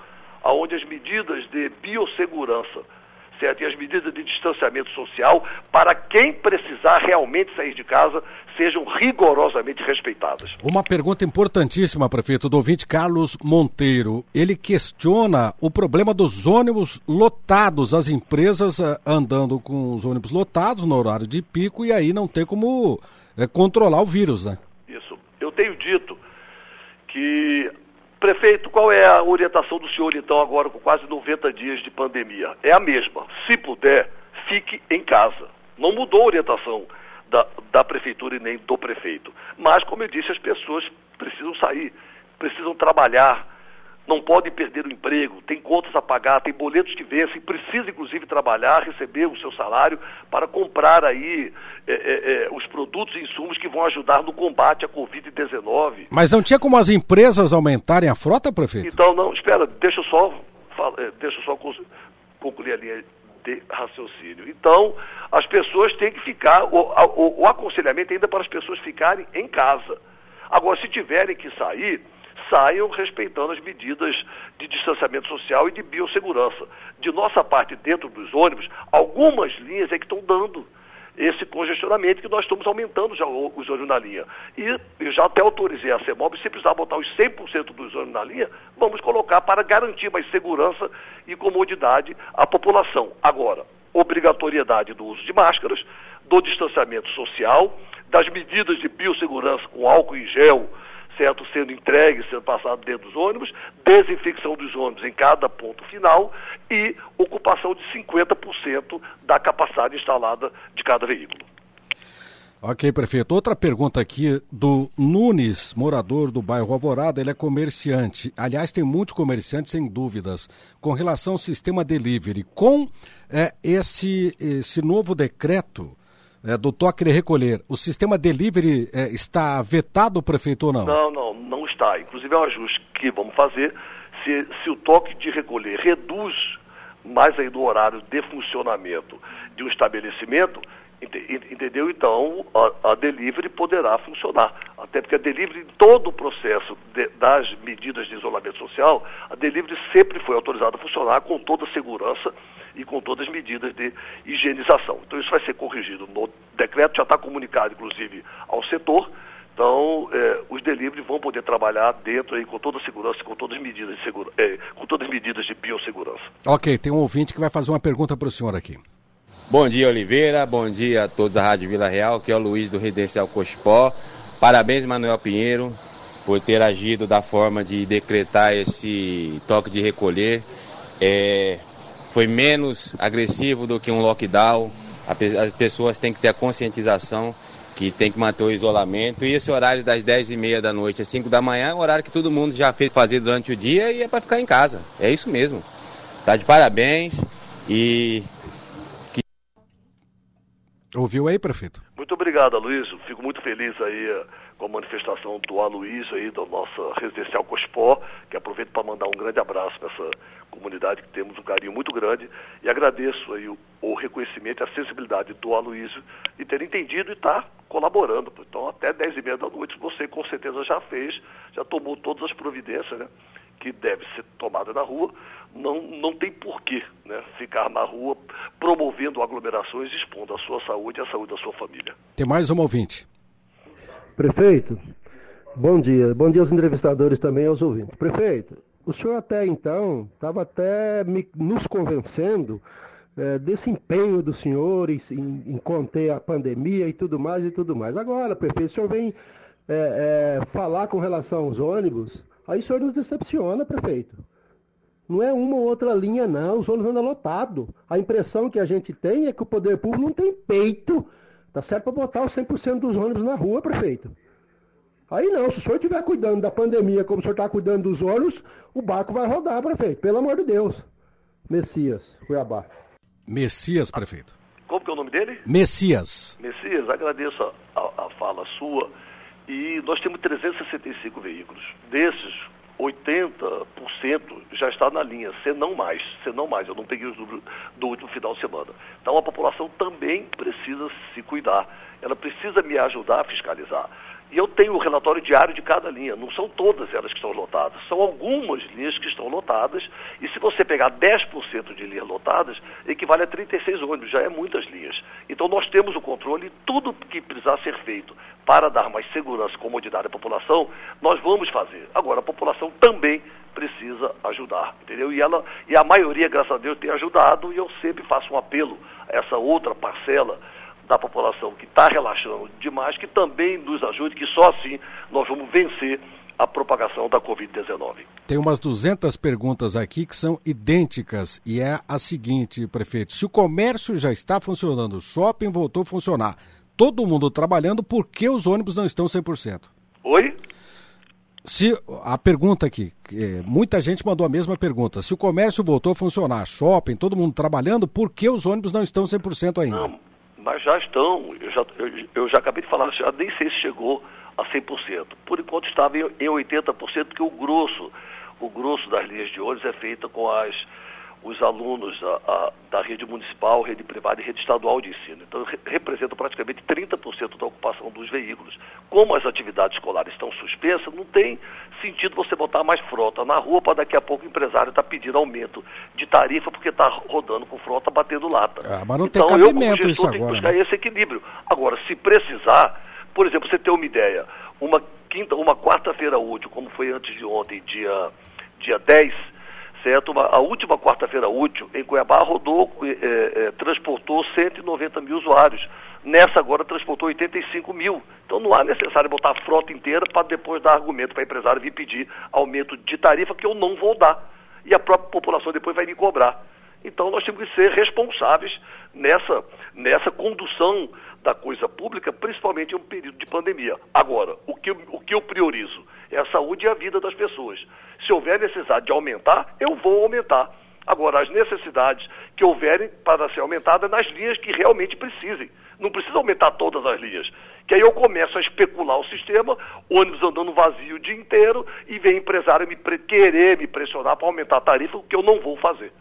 aonde as medidas de biossegurança certo? E as medidas de distanciamento social, para quem precisar realmente sair de casa, sejam rigorosamente respeitadas. Uma pergunta importantíssima, prefeito, do ouvinte Carlos Monteiro. Ele questiona o problema dos ônibus lotados, as empresas uh, andando com os ônibus lotados no horário de pico e aí não ter como uh, controlar o vírus, né? Tenho dito que Prefeito, qual é a orientação do senhor, então, agora com quase 90 dias de pandemia? É a mesma. Se puder, fique em casa. Não mudou a orientação da, da prefeitura e nem do prefeito. Mas, como eu disse, as pessoas precisam sair, precisam trabalhar, não podem perder o emprego, tem contas a pagar, tem boletos que vencem, precisa inclusive trabalhar, receber o seu salário para comprar aí é, é, é, os produtos e insumos que vão ajudar no combate à Covid-19. Mas não tinha como as empresas aumentarem a frota, prefeito? Então, não, espera, deixa eu só, é, deixa eu só concluir a linha de raciocínio. Então, as pessoas têm que ficar, o, o, o aconselhamento ainda para as pessoas ficarem em casa. Agora, se tiverem que sair, saiam respeitando as medidas de distanciamento social e de biossegurança. De nossa parte, dentro dos ônibus, algumas linhas é que estão dando esse congestionamento que nós estamos aumentando já os ônibus na linha. E eu já até autorizei a CEMOB, se precisar botar os 100% dos ônibus na linha, vamos colocar para garantir mais segurança e comodidade à população. Agora, obrigatoriedade do uso de máscaras, do distanciamento social, das medidas de biossegurança com álcool em gel, certo, sendo entregue, sendo passado dentro dos ônibus, desinfecção dos ônibus em cada ponto final e ocupação de 50% da capacidade instalada de cada veículo. Ok, prefeito. Outra pergunta aqui do Nunes, morador do bairro Alvorada, ele é comerciante. Aliás, tem muitos comerciantes sem dúvidas com relação ao sistema delivery. Com é, esse, esse novo decreto, é, do toque de recolher, o sistema delivery é, está vetado, prefeito, ou não? Não, não, não está. Inclusive é um ajuste que vamos fazer. Se, se o toque de recolher reduz mais aí do horário de funcionamento de um estabelecimento, entendeu? Então a, a, delivery poderá funcionar. Até porque a delivery, em todo o processo de, das medidas de isolamento social, a delivery sempre foi autorizada a funcionar com toda a segurança e com todas as medidas de higienização. Então isso vai ser corrigido no decreto, já está comunicado inclusive ao setor. Então, é, os delivery vão poder trabalhar dentro aí com toda a segurança, com todas as medidas de segura, é, com todas as medidas de biossegurança. Ok, tem um ouvinte que vai fazer uma pergunta para o senhor aqui. Bom dia, Oliveira. Bom dia a todos da Rádio Vila Real, que é o Luiz do Residencial Cospó. Parabéns, Manuel Pinheiro, por ter agido da forma de decretar esse toque de recolher. É, foi menos agressivo do que um lockdown. As pessoas têm que ter a conscientização que tem que manter o isolamento. E esse horário das 10 e meia da noite às 5 da manhã é um horário que todo mundo já fez fazer durante o dia e é para ficar em casa. É isso mesmo. Tá de parabéns e. Ouviu aí, prefeito? Muito obrigado, Luiz. Fico muito feliz aí eh, com a manifestação do Aloysio aí, da nossa residencial Cospó, que aproveito para mandar um grande abraço para essa comunidade que temos um carinho muito grande e agradeço aí o, o reconhecimento e a sensibilidade do Aloysio de ter entendido e estar tá colaborando. Então até 10 e meia da noite você com certeza já fez, já tomou todas as providências né, que deve ser tomada na rua. Não, não tem porquê né, ficar na rua promovendo aglomerações, expondo a sua saúde e a saúde da sua família. Tem mais um ouvinte. Prefeito, bom dia. Bom dia aos entrevistadores também aos ouvintes. Prefeito, o senhor até então estava até me, nos convencendo é, desse empenho do senhor em, em, conter a pandemia e tudo mais e tudo mais. Agora, prefeito, o senhor vem é, é, falar com relação aos ônibus, aí o senhor nos decepciona, prefeito. Não é uma ou outra linha, não. Os ônibus andam lotados. A impressão que a gente tem é que o poder público não tem peito, tá certo, para botar os 100% dos ônibus na rua, prefeito. Aí não, se o senhor estiver cuidando da pandemia como o senhor está cuidando dos ônibus, o barco vai rodar, prefeito. Pelo amor de Deus. Messias, Cuiabá. Messias, prefeito. Como que é o nome dele? Messias. Messias, agradeço a, a, a fala sua. E nós temos 365 veículos. Desses, 80% já está na linha, se não mais, se não mais. Eu não peguei os números do último final de semana. Então a população também precisa se cuidar. Ela precisa me ajudar a fiscalizar. E eu tenho o relatório diário de cada linha. Não são todas elas que estão lotadas, são algumas linhas que estão lotadas. E se você pegar 10% de linhas lotadas, equivale a 36 ônibus, já é muitas linhas. Então nós temos o controle, tudo que precisar ser feito para dar mais segurança e comodidade à população, nós vamos fazer. Agora, a população também precisa ajudar, entendeu? E, ela, e a maioria, graças a Deus, tem ajudado e eu sempre faço um apelo a essa outra parcela da população que está relaxando demais, que também nos ajude, que só assim nós vamos vencer a propagação da Covid-19. Tem umas 200 perguntas aqui que são idênticas e é a seguinte, prefeito: se o comércio já está funcionando, o shopping voltou a funcionar, todo mundo trabalhando, por que os ônibus não estão 100%? Oi? Se a pergunta aqui, é, muita gente mandou a mesma pergunta. Se o comércio voltou a funcionar, shopping, todo mundo trabalhando, por que os ônibus não estão 100% ainda? Não, mas já estão. Eu já, eu, eu já acabei de falar, já nem sei se chegou a 100%. Por enquanto estava em, em 80%, porque o grosso, o grosso das linhas de ônibus é feita com as os alunos a, a, da rede municipal, rede privada e rede estadual de ensino. Então, re, representam praticamente 30% da ocupação dos veículos. Como as atividades escolares estão suspensas, não tem sentido você botar mais frota na rua para daqui a pouco o empresário estar tá pedindo aumento de tarifa porque está rodando com frota batendo lata. Ah, mas não então, tem eu, como cabimento gestor, isso tenho que agora. buscar né? esse equilíbrio. Agora, se precisar, por exemplo, você ter uma ideia, uma quinta, uma quarta-feira útil, como foi antes de ontem, dia, dia 10, certo? Uma- a última quarta-feira útil, em Cuiabá, rodou, eh, eh, transportou 190 mil usuários. Nessa agora transportou 85 mil. Então não há necessário botar a frota inteira para depois dar argumento para empresário vir pedir aumento de tarifa que eu não vou dar. E a própria população depois vai me cobrar. Então nós temos que ser responsáveis nessa, nessa condução da coisa pública, principalmente em um período de pandemia. Agora, o que, o que eu priorizo é a saúde e a vida das pessoas. Se houver necessidade de aumentar, eu vou aumentar. Agora, as necessidades que houverem para ser aumentadas nas linhas que realmente precisem. Não precisa aumentar todas as linhas. Que aí eu começo a especular o sistema, ônibus andando vazio o dia inteiro e vem empresário me querer me pressionar para aumentar a tarifa, o que eu não vou fazer.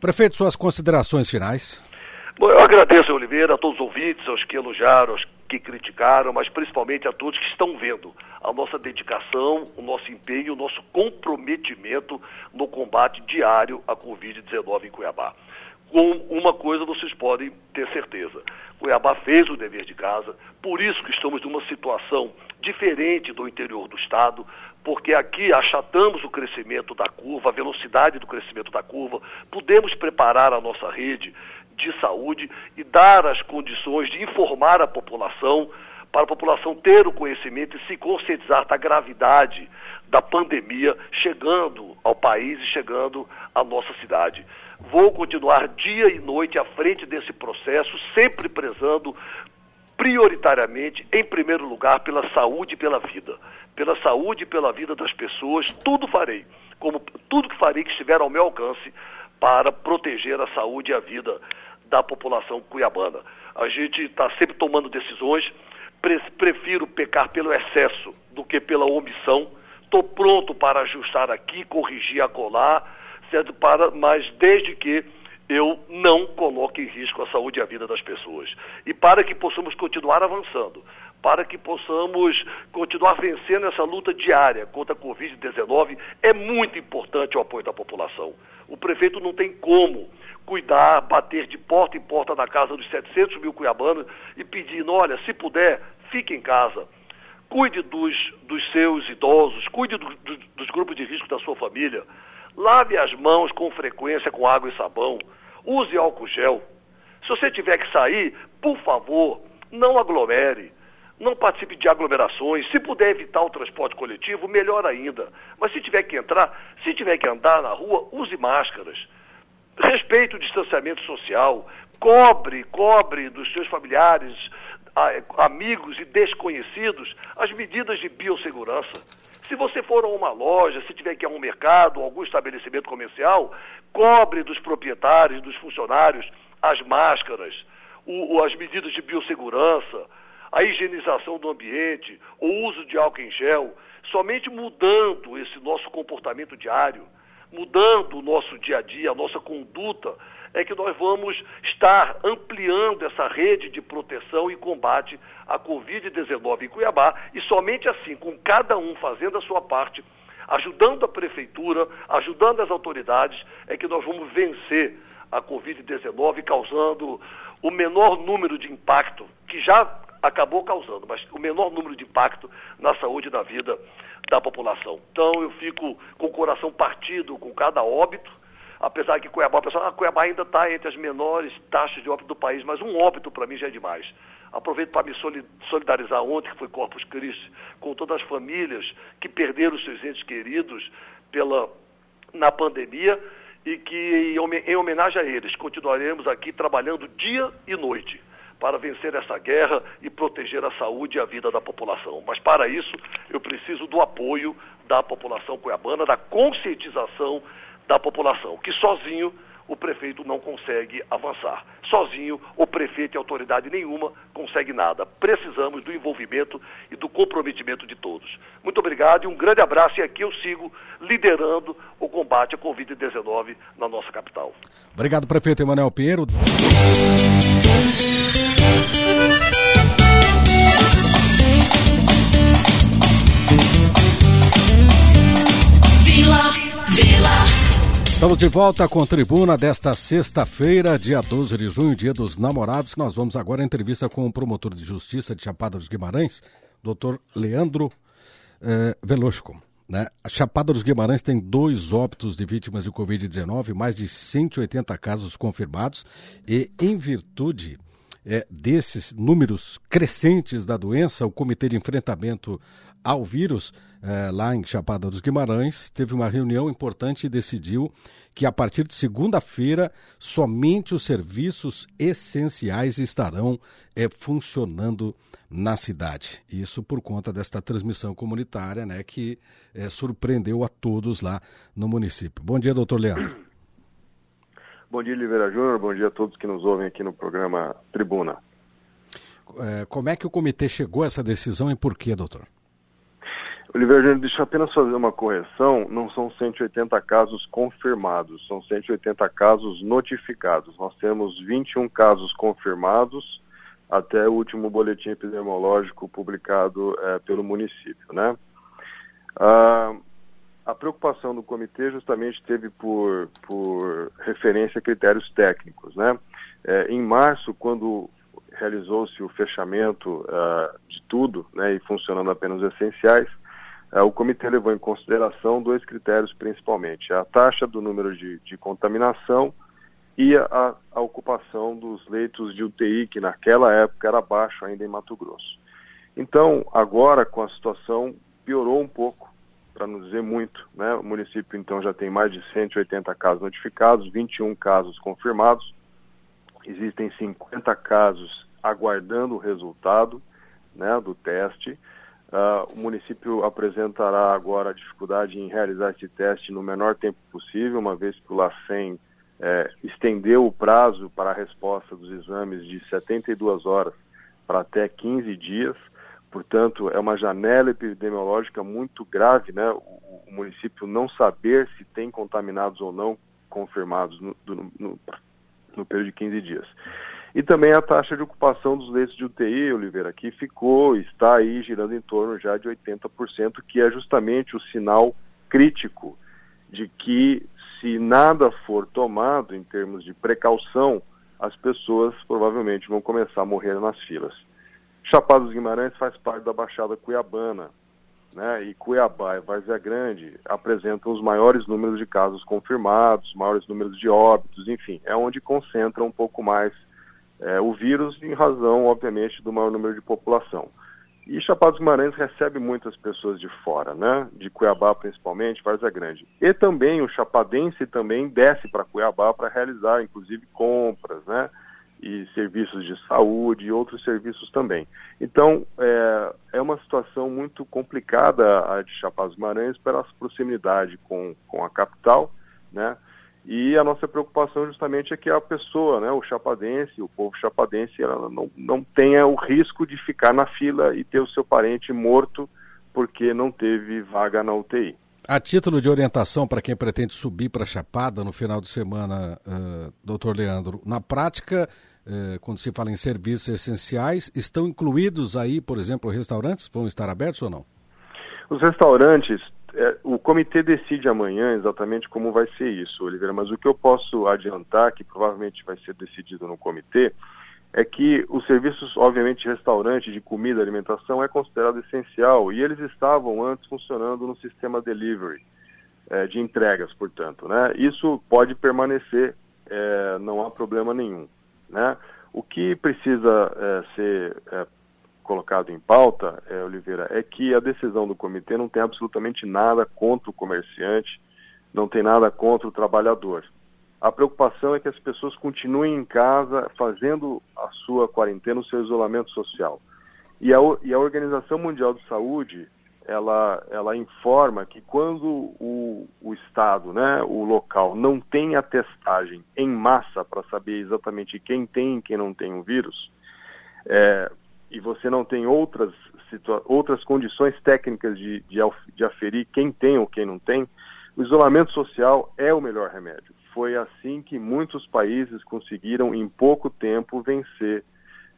Prefeito, suas considerações finais. Bom, eu agradeço, Oliveira, a todos os ouvintes, aos que elogiaram, aos que criticaram, mas principalmente a todos que estão vendo a nossa dedicação, o nosso empenho, o nosso comprometimento no combate diário à Covid-19 em Cuiabá. Com uma coisa vocês podem ter certeza: Cuiabá fez o dever de casa, por isso que estamos numa situação diferente do interior do estado, porque aqui achatamos o crescimento da curva, a velocidade do crescimento da curva, pudemos preparar a nossa rede de saúde e dar as condições de informar a população, para a população ter o conhecimento e se conscientizar da gravidade da pandemia chegando ao país e chegando à nossa cidade. Vou continuar dia e noite à frente desse processo, sempre prezando prioritariamente, em primeiro lugar, pela saúde e pela vida. Pela saúde e pela vida das pessoas, tudo farei, como tudo que farei que estiver ao meu alcance para proteger a saúde e a vida da população cuiabana. A gente está sempre tomando decisões, pre- prefiro pecar pelo excesso do que pela omissão. Estou pronto para ajustar aqui, corrigir acolá, certo? Para, mas desde que eu não coloque em risco a saúde e a vida das pessoas. E para que possamos continuar avançando, para que possamos continuar vencendo essa luta diária contra a Covid-19, é muito importante o apoio da população. O prefeito não tem como cuidar, bater de porta em porta na casa dos 700 mil cuiabanos e pedindo, olha, se puder, fique em casa. Cuide dos, dos seus idosos, cuide do- do- dos grupos de risco da sua família. Lave as mãos com frequência com água e sabão. Use álcool gel. Se você tiver que sair, por favor, não aglomere. Não participe de aglomerações. Se puder evitar o transporte coletivo, melhor ainda. Mas se tiver que entrar, se tiver que andar na rua, use máscaras. Respeite o distanciamento social. Cobre, cobre dos seus familiares amigos e desconhecidos as medidas de biossegurança. Se você for a uma loja, se tiver que ir a um mercado, algum estabelecimento comercial, cobre dos proprietários, dos funcionários, as máscaras, o, as medidas de biossegurança, a higienização do ambiente, o uso de álcool em gel. Somente mudando esse nosso comportamento diário, mudando o nosso dia a dia, a nossa conduta, é que nós vamos estar ampliando essa rede de proteção e combate à Covid-19 em Cuiabá e somente assim, com cada um fazendo a sua parte, ajudando a prefeitura, ajudando as autoridades, é que nós vamos vencer a Covid-19, causando o menor número de impacto, que já acabou causando, mas o menor número de impacto na saúde e na vida da população. Então eu fico com o coração partido com cada óbito, apesar que Cuiabá, pessoal, ah, Cuiabá ainda está entre as menores taxas de óbito do país, mas um óbito para mim já é demais. Aproveito para me solidarizar ontem, que foi Corpus Christi, com todas as famílias que perderam seus entes queridos pela, na pandemia e que, em homenagem a eles, continuaremos aqui trabalhando dia e noite para vencer essa guerra e proteger a saúde e a vida da população. Mas para isso, eu preciso do apoio da população cuiabana, da conscientização da população, que sozinho o prefeito não consegue avançar. Sozinho, o prefeito e autoridade nenhuma consegue nada. Precisamos do envolvimento e do comprometimento de todos. Muito obrigado e um grande abraço. E aqui eu sigo liderando o combate à Covid-19 na nossa capital. Obrigado, prefeito Emanuel Pinheiro. Estamos de volta com a tribuna desta sexta-feira, dia 12 de junho, dia dos namorados. Nós vamos agora à entrevista com o promotor de justiça de Chapada dos Guimarães, doutor Leandro eh, Velosco. Né? A Chapada dos Guimarães tem dois óbitos de vítimas de Covid-19, mais de 180 casos confirmados, e em virtude é, desses números crescentes da doença, o Comitê de Enfrentamento ao Vírus, é, lá em Chapada dos Guimarães, teve uma reunião importante e decidiu que a partir de segunda-feira somente os serviços essenciais estarão é, funcionando na cidade. Isso por conta desta transmissão comunitária, né, que é, surpreendeu a todos lá no município. Bom dia, doutor Leandro. [CLEARS THROAT] Bom dia, Oliveira Júnior. Bom dia a todos que nos ouvem aqui no programa Tribuna. Como é que o comitê chegou a essa decisão e por quê, doutor? Oliveira Júnior, deixa eu apenas fazer uma correção. Não são 180 casos confirmados, são 180 casos notificados. Nós temos 21 casos confirmados até o último boletim epidemiológico publicado é, pelo município, né? Ah, a preocupação do comitê justamente teve por, por referência critérios técnicos. Né? É, em março, quando realizou-se o fechamento uh, de tudo né, e funcionando apenas essenciais, o comitê levou em consideração dois critérios principalmente: a taxa do número de, de contaminação e a, a, ocupação dos leitos de UTI, que naquela época era baixo ainda em Mato Grosso. Então, agora com a situação piorou um pouco para não dizer muito. Né? O município, então, já tem mais de 180 casos notificados, 21 casos confirmados, existem 50 casos aguardando o resultado né, do teste. Uh, o município apresentará agora a dificuldade em realizar esse teste no menor tempo possível, uma vez que o LACEN é, estendeu o prazo para a resposta dos exames de 72 horas para até 15 dias. Portanto, é uma janela epidemiológica muito grave, né? O, o município não saber se tem contaminados ou não confirmados no, no, no, período de 15 dias. E também a taxa de ocupação dos leitos de UTI, Oliveira, que ficou, está aí girando em torno já de 80%, que é justamente o sinal crítico de que se nada for tomado em termos de precaução, as pessoas provavelmente vão começar a morrer nas filas. Chapada dos Guimarães faz parte da Baixada Cuiabana, né? E Cuiabá e Várzea Grande apresentam os maiores números de casos confirmados, maiores números de óbitos, enfim, é onde concentra um pouco mais é, o vírus em razão, obviamente, do maior número de população. E Chapada dos Guimarães recebe muitas pessoas de fora, né? De Cuiabá principalmente, Várzea Grande. E também o chapadense também desce para Cuiabá para realizar, inclusive, compras, né? e serviços de saúde e outros serviços também. Então, é, é uma situação muito complicada a de Chapada dos Maranhães pela proximidade com, com a capital, né? E a nossa preocupação justamente é que a pessoa, né, o chapadense, o povo chapadense, ela não, não tenha o risco de ficar na fila e ter o seu parente morto porque não teve vaga na UTI. A título de orientação para quem pretende subir para a Chapada no final de semana, uh, doutor Leandro, na prática, uh, quando se fala em serviços essenciais, estão incluídos aí, por exemplo, restaurantes? Vão estar abertos ou não? Os restaurantes, é, o comitê decide amanhã exatamente como vai ser isso, Oliveira, mas o que eu posso adiantar, que provavelmente vai ser decidido no comitê, é que os serviços, obviamente, de restaurante, de comida, alimentação, é considerado essencial e eles estavam antes funcionando no sistema delivery, é, de entregas, portanto. Né? Isso pode permanecer, é, não há problema nenhum. Né? O que precisa é, ser é, colocado em pauta, é, Oliveira, é que a decisão do comitê não tem absolutamente nada contra o comerciante, não tem nada contra o trabalhador. A preocupação é que as pessoas continuem em casa fazendo a sua quarentena, o seu isolamento social. E a, e a Organização Mundial de Saúde, ela, ela informa que quando o, o Estado, né, o local, não tem a testagem em massa para saber exatamente quem tem e quem não tem o vírus, é, e você não tem outras, outras condições técnicas de, de, de aferir quem tem ou quem não tem, o isolamento social é o melhor remédio foi assim que muitos países conseguiram, em pouco tempo, vencer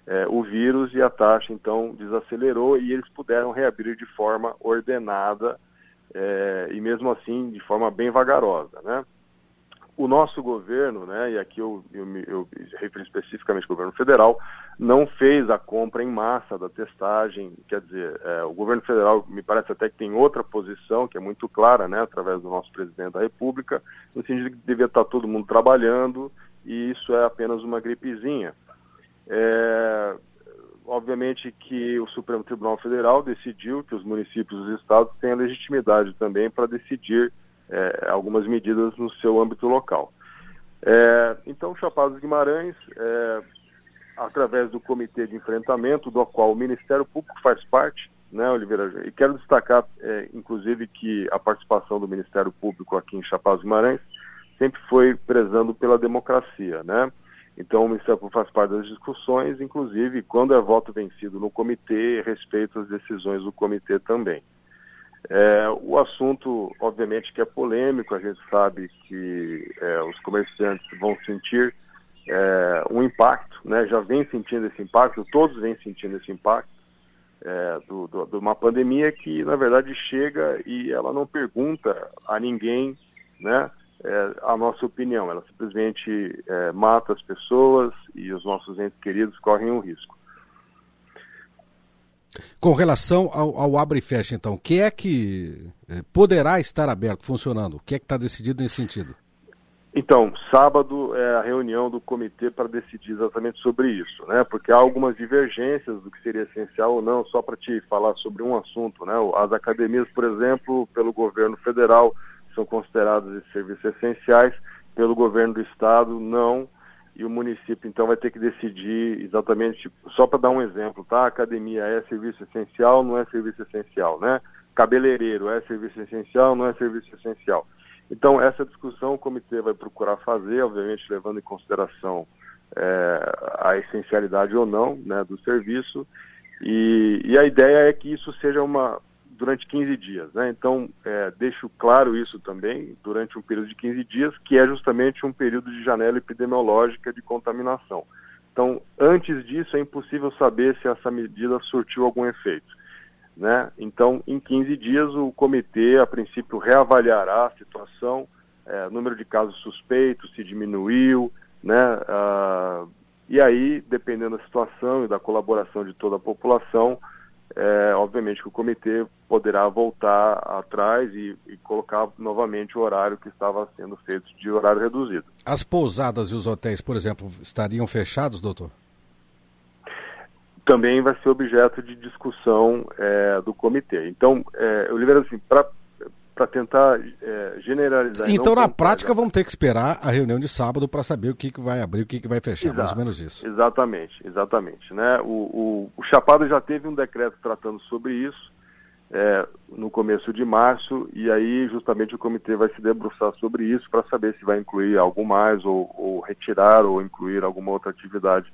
é, o vírus e a taxa, então, desacelerou e eles puderam reabrir de forma ordenada é, e, mesmo assim, de forma bem vagarosa, né? O nosso governo, né, e aqui eu, eu, eu refiro especificamente ao governo federal, não fez a compra em massa da testagem, quer dizer, é, o governo federal me parece até que tem outra posição, que é muito clara, né, através do nosso presidente da República, no sentido de que devia estar todo mundo trabalhando e isso é apenas uma gripezinha. É, obviamente que o Supremo Tribunal Federal decidiu que os municípios e os estados têm a legitimidade também para decidir é, algumas medidas no seu âmbito local. É, então, Chapados Guimarães, é, através do Comitê de Enfrentamento, do qual o Ministério Público faz parte, né, Oliveira? E quero destacar, é, inclusive, que a participação do Ministério Público aqui em Chapados Guimarães sempre foi prezando pela democracia, né? Então, o Ministério Público faz parte das discussões, inclusive quando é voto vencido no comitê, respeita as decisões do comitê também. É, o assunto, obviamente, que é polêmico, a gente sabe que é, os comerciantes vão sentir é, um impacto, né? já vem sentindo esse impacto, todos vêm sentindo esse impacto é, do, do, de uma pandemia que, na verdade, chega e ela não pergunta a ninguém né, é, a nossa opinião, ela simplesmente é, mata as pessoas e os nossos entes queridos correm um risco. Com relação ao, ao abre e fecha, então, o que é que eh, poderá estar aberto, funcionando? O que é que está decidido nesse sentido? Então, sábado é a reunião do comitê para decidir exatamente sobre isso, né? Porque há algumas divergências do que seria essencial ou não, só para te falar sobre um assunto, né? As academias, por exemplo, pelo governo federal, são consideradas serviços essenciais, pelo governo do estado, não e o município então vai ter que decidir exatamente, só para dar um exemplo, tá? academia é serviço essencial, não é serviço essencial, né? Cabeleireiro é serviço essencial, não é serviço essencial. Então essa discussão o comitê vai procurar fazer, obviamente levando em consideração é, a essencialidade ou não né, do serviço e, e a ideia é que isso seja uma durante 15 dias. Né? Então, é, deixo claro isso também, durante um período de 15 dias, que é justamente um período de janela epidemiológica de contaminação. Então, antes disso, é impossível saber se essa medida surtiu algum efeito. Né? Então, em 15 dias, o comitê, a princípio, reavaliará a situação, é, número de casos suspeitos, se diminuiu, né? Ah, e aí, dependendo da situação e da colaboração de toda a população, é, obviamente que o comitê poderá voltar atrás e, e, colocar novamente o horário que estava sendo feito de horário reduzido. As pousadas e os hotéis, por exemplo, estariam fechados, doutor? Também vai ser objeto de discussão é, do comitê. Então, é, Oliveira, assim, para para tentar é, generalizar. Então, na prática, vamos ter que esperar a reunião de sábado para saber o que, que vai abrir, o que, que vai fechar, Exato, mais ou menos isso. Exatamente, exatamente. Né? O, o, o Chapado já teve um decreto tratando sobre isso é, no começo de março, e aí justamente o comitê vai se debruçar sobre isso para saber se vai incluir algo mais, ou, ou retirar, ou incluir alguma outra atividade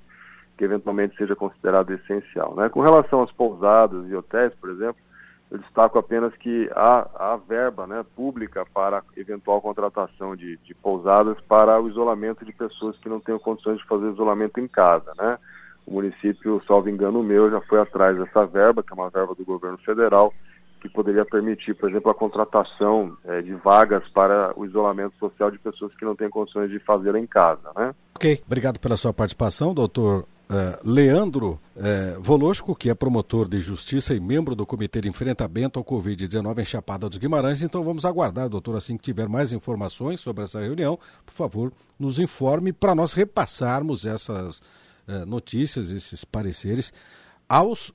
que eventualmente seja considerada essencial. Né? Com relação às pousadas e hotéis, por exemplo, eu destaco apenas que há, há verba né, pública para eventual contratação de, de, pousadas para o isolamento de pessoas que não tenham condições de fazer isolamento em casa. Né? O município, salvo engano meu, já foi atrás dessa verba, que é uma verba do governo federal, que poderia permitir, por exemplo, a contratação é, de vagas para o isolamento social de pessoas que não têm condições de fazer em casa. Né? Ok, obrigado pela sua participação, doutor Uh, Leandro uh, Volosco, que é promotor de justiça e membro do Comitê de Enfrentamento ao Covid-19 em Chapada dos Guimarães. Então vamos aguardar, doutor, assim que tiver mais informações sobre essa reunião, por favor, nos informe para nós repassarmos essas uh, notícias, esses pareceres aos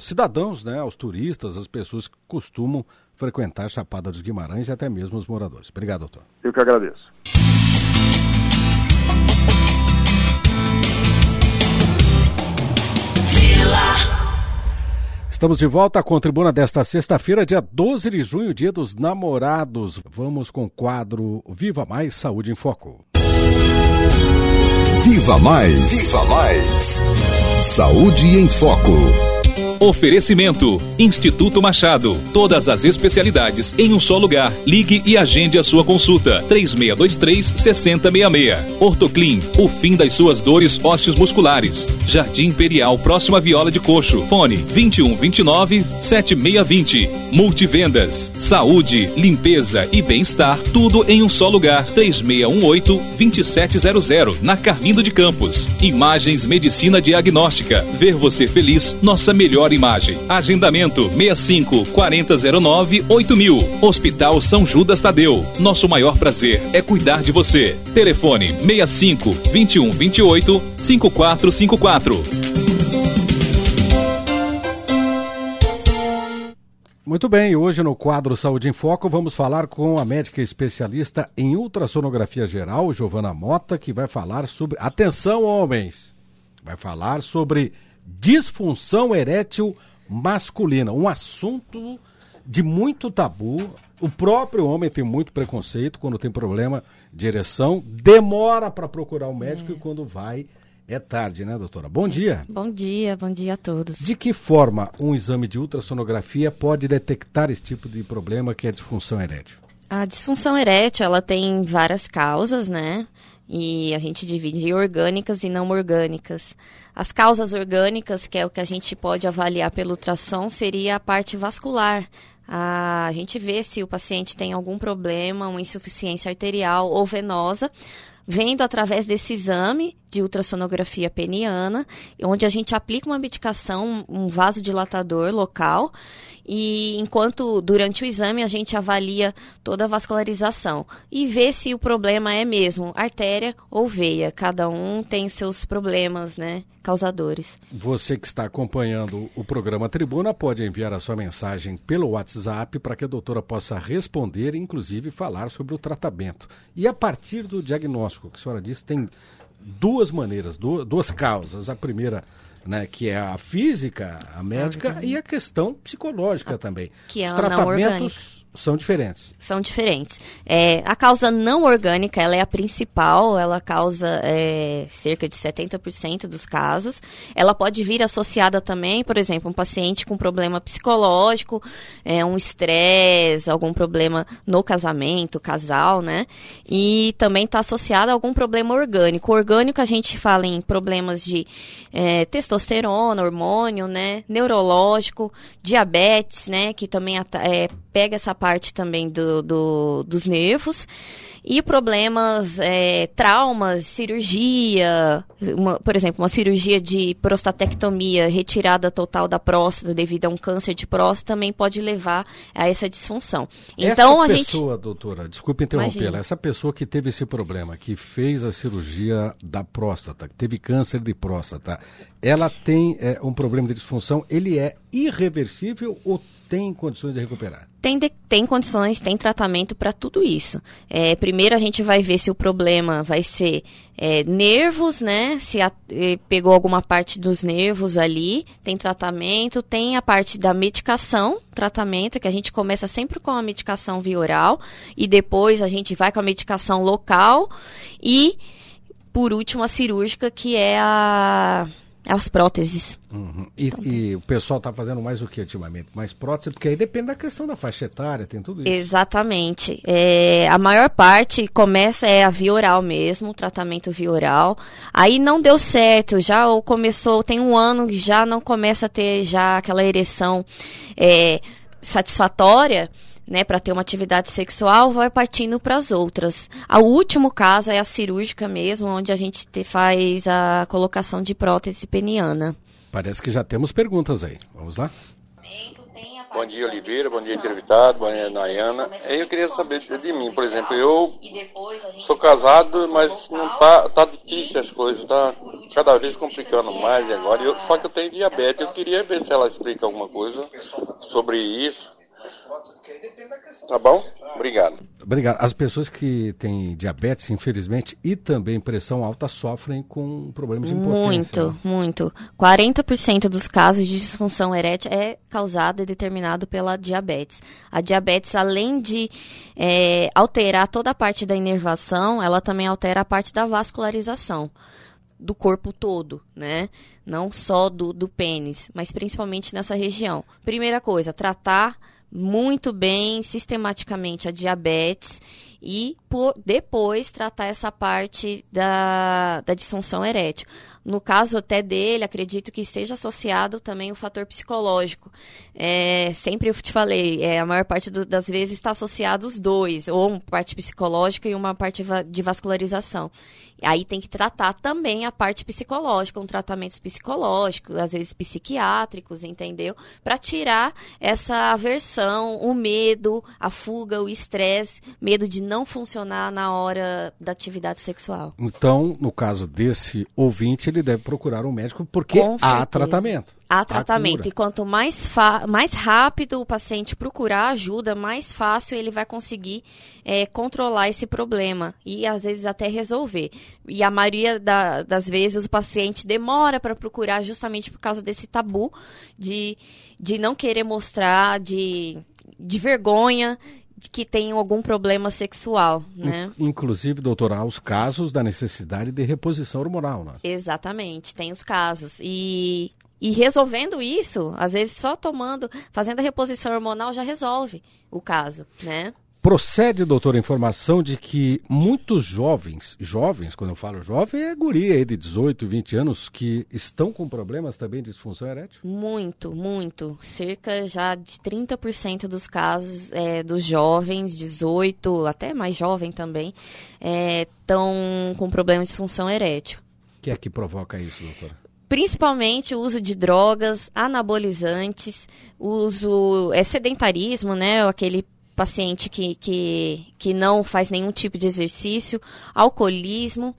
cidadãos, né, aos turistas, às pessoas que costumam frequentar Chapada dos Guimarães e até mesmo os moradores. Obrigado, doutor. Eu que agradeço. Estamos de volta com a tribuna desta sexta-feira, dia 12 de junho, dia dos namorados. Vamos com o quadro Viva Mais Saúde em Foco. Viva Mais! Viva Mais! Saúde em Foco. Oferecimento: Instituto Machado. Todas as especialidades em um só lugar. Ligue e agende a sua consulta. 3623-6066. Ortoclin. O fim das suas dores ósseos musculares. Jardim Imperial, próxima Viola de Coxo. Fone: 2129-7620. Multivendas. Saúde, limpeza e bem-estar. Tudo em um só lugar. 3618-2700. Na Carmindo de Campos. Imagens Medicina Diagnóstica. Ver você feliz. Nossa melhor melhor imagem. Agendamento 65 4009 8000. Hospital São Judas Tadeu. Nosso maior prazer é cuidar de você. Telefone 65 21 28 5454. Muito bem, hoje no quadro Saúde em Foco vamos falar com a médica especialista em ultrassonografia geral, Giovana Mota, que vai falar sobre. Atenção, homens! Vai falar sobre disfunção erétil masculina, um assunto de muito tabu. O próprio homem tem muito preconceito quando tem problema de ereção, demora para procurar um médico é. e quando vai é tarde, né, doutora? Bom dia. Bom dia, bom dia a todos. De que forma um exame de ultrassonografia pode detectar esse tipo de problema que é a disfunção erétil? A disfunção erétil, ela tem várias causas, né? E a gente divide em orgânicas e não orgânicas. As causas orgânicas, que é o que a gente pode avaliar pelo ultrassom, seria a parte vascular. A gente vê se o paciente tem algum problema, uma insuficiência arterial ou venosa, vendo através desse exame de ultrassonografia peniana, onde a gente aplica uma medicação, um vasodilatador local, e enquanto durante o exame a gente avalia toda a vascularização e vê se o problema é mesmo artéria ou veia. Cada um tem seus problemas, né, causadores. Você que está acompanhando o programa Tribuna pode enviar a sua mensagem pelo WhatsApp para que a doutora possa responder, inclusive falar sobre o tratamento. E a partir do diagnóstico que a senhora disse, tem duas maneiras, duas, duas causas. A primeira né, que é a física, a médica, e a questão psicológica também. Que é Os tratamentos são diferentes. São diferentes. É, a causa não orgânica, ela é a principal, ela causa é, cerca de 70% dos casos. Ela pode vir associada também, por exemplo, um paciente com problema psicológico, é, um estresse, algum problema no casamento, casal, né? E também está associada a algum problema orgânico. O orgânico a gente fala em problemas de é, testosterona, hormônio, né? Neurológico, diabetes, né? Que também é, pega essa parte também do, do dos nervos. E problemas, é, traumas, cirurgia, uma, por exemplo, uma cirurgia de prostatectomia, retirada total da próstata devido a um câncer de próstata, também pode levar a essa disfunção. Então, essa a pessoa, gente... doutora, desculpe interrompê-la, essa pessoa que teve esse problema, que fez a cirurgia da próstata, que teve câncer de próstata, ela tem é, um problema de disfunção, ele é irreversível ou tem condições de recuperar? tem, de, tem condições, tem tratamento para tudo isso. É, primeiro a gente vai ver se o problema vai ser é, nervos, né? Se a, pegou alguma parte dos nervos ali, tem tratamento, tem a parte da medicação, tratamento, que a gente começa sempre com a medicação via oral e depois a gente vai com a medicação local e por último a cirúrgica, que é a as próteses. Uhum. E, e, o pessoal está fazendo mais o que ultimamente? Mais prótese? Porque aí depende da questão da faixa etária, tem tudo isso. Exatamente. É, a maior parte começa é a via oral mesmo, tratamento via oral. Aí não deu certo, já ou começou, tem um ano que já não começa a ter já aquela ereção é, satisfatória né, para ter uma atividade sexual, vai partindo para as outras. O último caso é a cirúrgica mesmo, onde a gente te, faz a colocação de prótese peniana. Parece que já temos perguntas aí. Vamos lá? Bom dia, Oliveira. Bom dia, entrevistado. Bom dia, Nayana. Eu queria saber de mim, por exemplo, eu sou casado, mas não tá, tá difícil as coisas, tá cada vez complicando mais agora. Eu, só que eu tenho diabetes. Eu queria ver se ela explica alguma coisa sobre isso Tá bom? Obrigado. Obrigado. As pessoas que têm diabetes, infelizmente, e também pressão alta sofrem com problemas de impotência. Muito, né? muito. 40% dos casos de disfunção erétil é causado e determinado pela diabetes. A diabetes, além de é, alterar toda a parte da inervação, ela também altera a parte da vascularização do corpo todo, né? Não só do, do pênis, mas principalmente nessa região. Primeira coisa, tratar muito bem, sistematicamente, a diabetes e por, depois tratar essa parte da, da disfunção erétil. No caso até dele, acredito que esteja associado também o fator psicológico. É, sempre eu te falei, é, a maior parte do, das vezes está associado os dois, ou uma parte psicológica e uma parte de vascularização. Aí tem que tratar também a parte psicológica, um tratamentos psicológicos, às vezes psiquiátricos, entendeu? Para tirar essa aversão, o medo, a fuga, o estresse, medo de não funcionar na hora da atividade sexual. Então, no caso desse ouvinte, ele deve procurar um médico porque há tratamento. Há tratamento. E quanto mais, mais rápido o paciente procurar ajuda, mais fácil ele vai conseguir é, controlar esse problema e às vezes até resolver. E a maioria da, das vezes o paciente demora para procurar justamente por causa desse tabu de, de não querer mostrar, de, de vergonha, que tem algum problema sexual, né? Inclusive, doutora, há os casos da necessidade de reposição hormonal, né? Exatamente, tem os casos. E, e resolvendo isso, às vezes só tomando, fazendo a reposição hormonal já resolve o caso, né? Procede, doutor, a informação de que muitos jovens, jovens, quando eu falo jovem, é guria aí de 18, 20 anos, que estão com problemas também de disfunção erétil? Muito, muito. Cerca já de 30% dos casos é, dos jovens, 18, até mais jovem também, estão é, com problema de disfunção erétil. O que é que provoca isso, doutora? principalmente o uso de drogas, anabolizantes, uso é sedentarismo, né, aquele paciente que, que, que não faz nenhum tipo de exercício, alcoolismo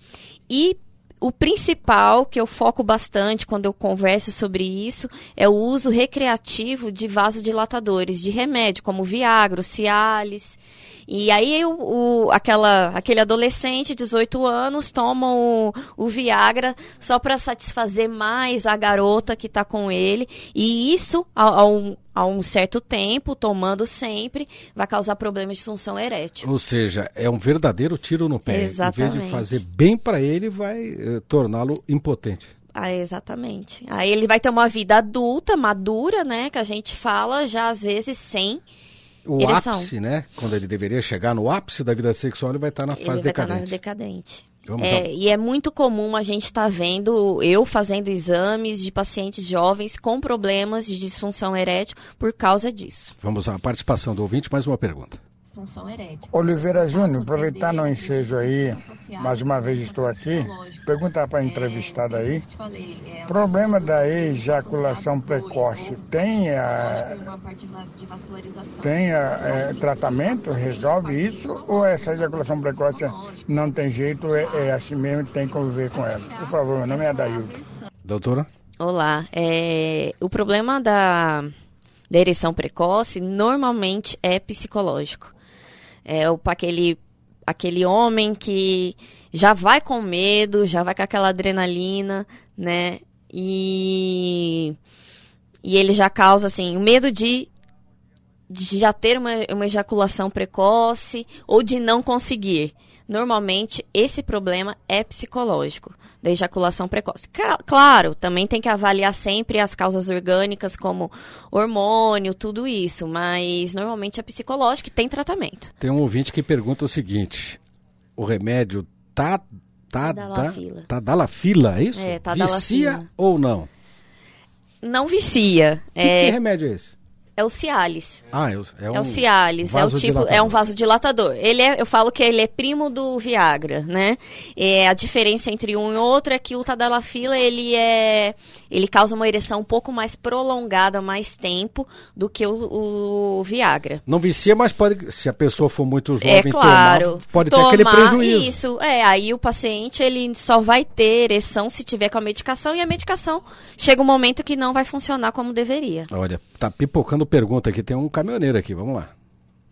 e o principal que eu foco bastante quando eu converso sobre isso é o uso recreativo de vasodilatadores, de remédio, como Viagra, Cialis. E aí o, o, aquela, aquele adolescente, 18 anos, toma o, o Viagra só para satisfazer mais a garota que está com ele. E isso, ao, ao, a um certo tempo, tomando sempre, vai causar problemas de função erétil. Ou seja, é um verdadeiro tiro no pé. Exatamente. Em vez de fazer bem para ele, vai eh, torná-lo impotente. Ah, exatamente. Aí ele vai ter uma vida adulta, madura, né? Que a gente fala já às vezes sem o ereção. ápice, né? Quando ele deveria chegar no ápice da vida sexual, ele vai estar na ele fase decadente. Estar na decadente. É, e é muito comum a gente estar tá vendo, eu fazendo exames de pacientes jovens com problemas de disfunção erétil por causa disso. Vamos à participação do ouvinte, mais uma pergunta. Oliveira Júnior, aproveitar no ensejo aí, mais uma vez estou aqui, perguntar para a entrevistada aí, problema da ejaculação precoce, tem, a, tem a, é, tratamento, resolve isso, ou essa ejaculação precoce não tem jeito, é, é assim mesmo, tem que conviver com ela? Por favor, meu nome é Adailton. Doutora? Olá, é, o problema da da ereção precoce, normalmente é psicológico. É aquele aquele homem que já vai com medo, já vai com aquela adrenalina, né? E e ele já causa assim, o medo de de já ter uma, uma ejaculação precoce ou de não conseguir. Normalmente, esse problema é psicológico, da ejaculação precoce. Claro, também tem que avaliar sempre as causas orgânicas, como hormônio, tudo isso, mas normalmente é psicológico e tem tratamento. Tem um ouvinte que pergunta o seguinte: o remédio tá. Tá, tá, tá dala fila, é isso? É, tá Vicia ou não? Não vicia. Que, é... que remédio é esse? É o Cialis. Ah, é o, é, um é o Cialis. É o tipo, é um vasodilatador. Ele é, eu falo que ele é primo do Viagra, né? É, a diferença entre um e outro é que o Tadalafila, ele é, ele causa uma ereção um pouco mais prolongada, mais tempo do que o, o Viagra. Não vicia, mas pode, se a pessoa for muito jovem, é claro, tomar, pode tomar, ter aquele prejuízo. Isso, é, aí o paciente ele só vai ter ereção se tiver com a medicação e a medicação chega um momento que não vai funcionar como deveria. Olha, tá pipocando pergunta aqui, tem um caminhoneiro aqui, vamos lá.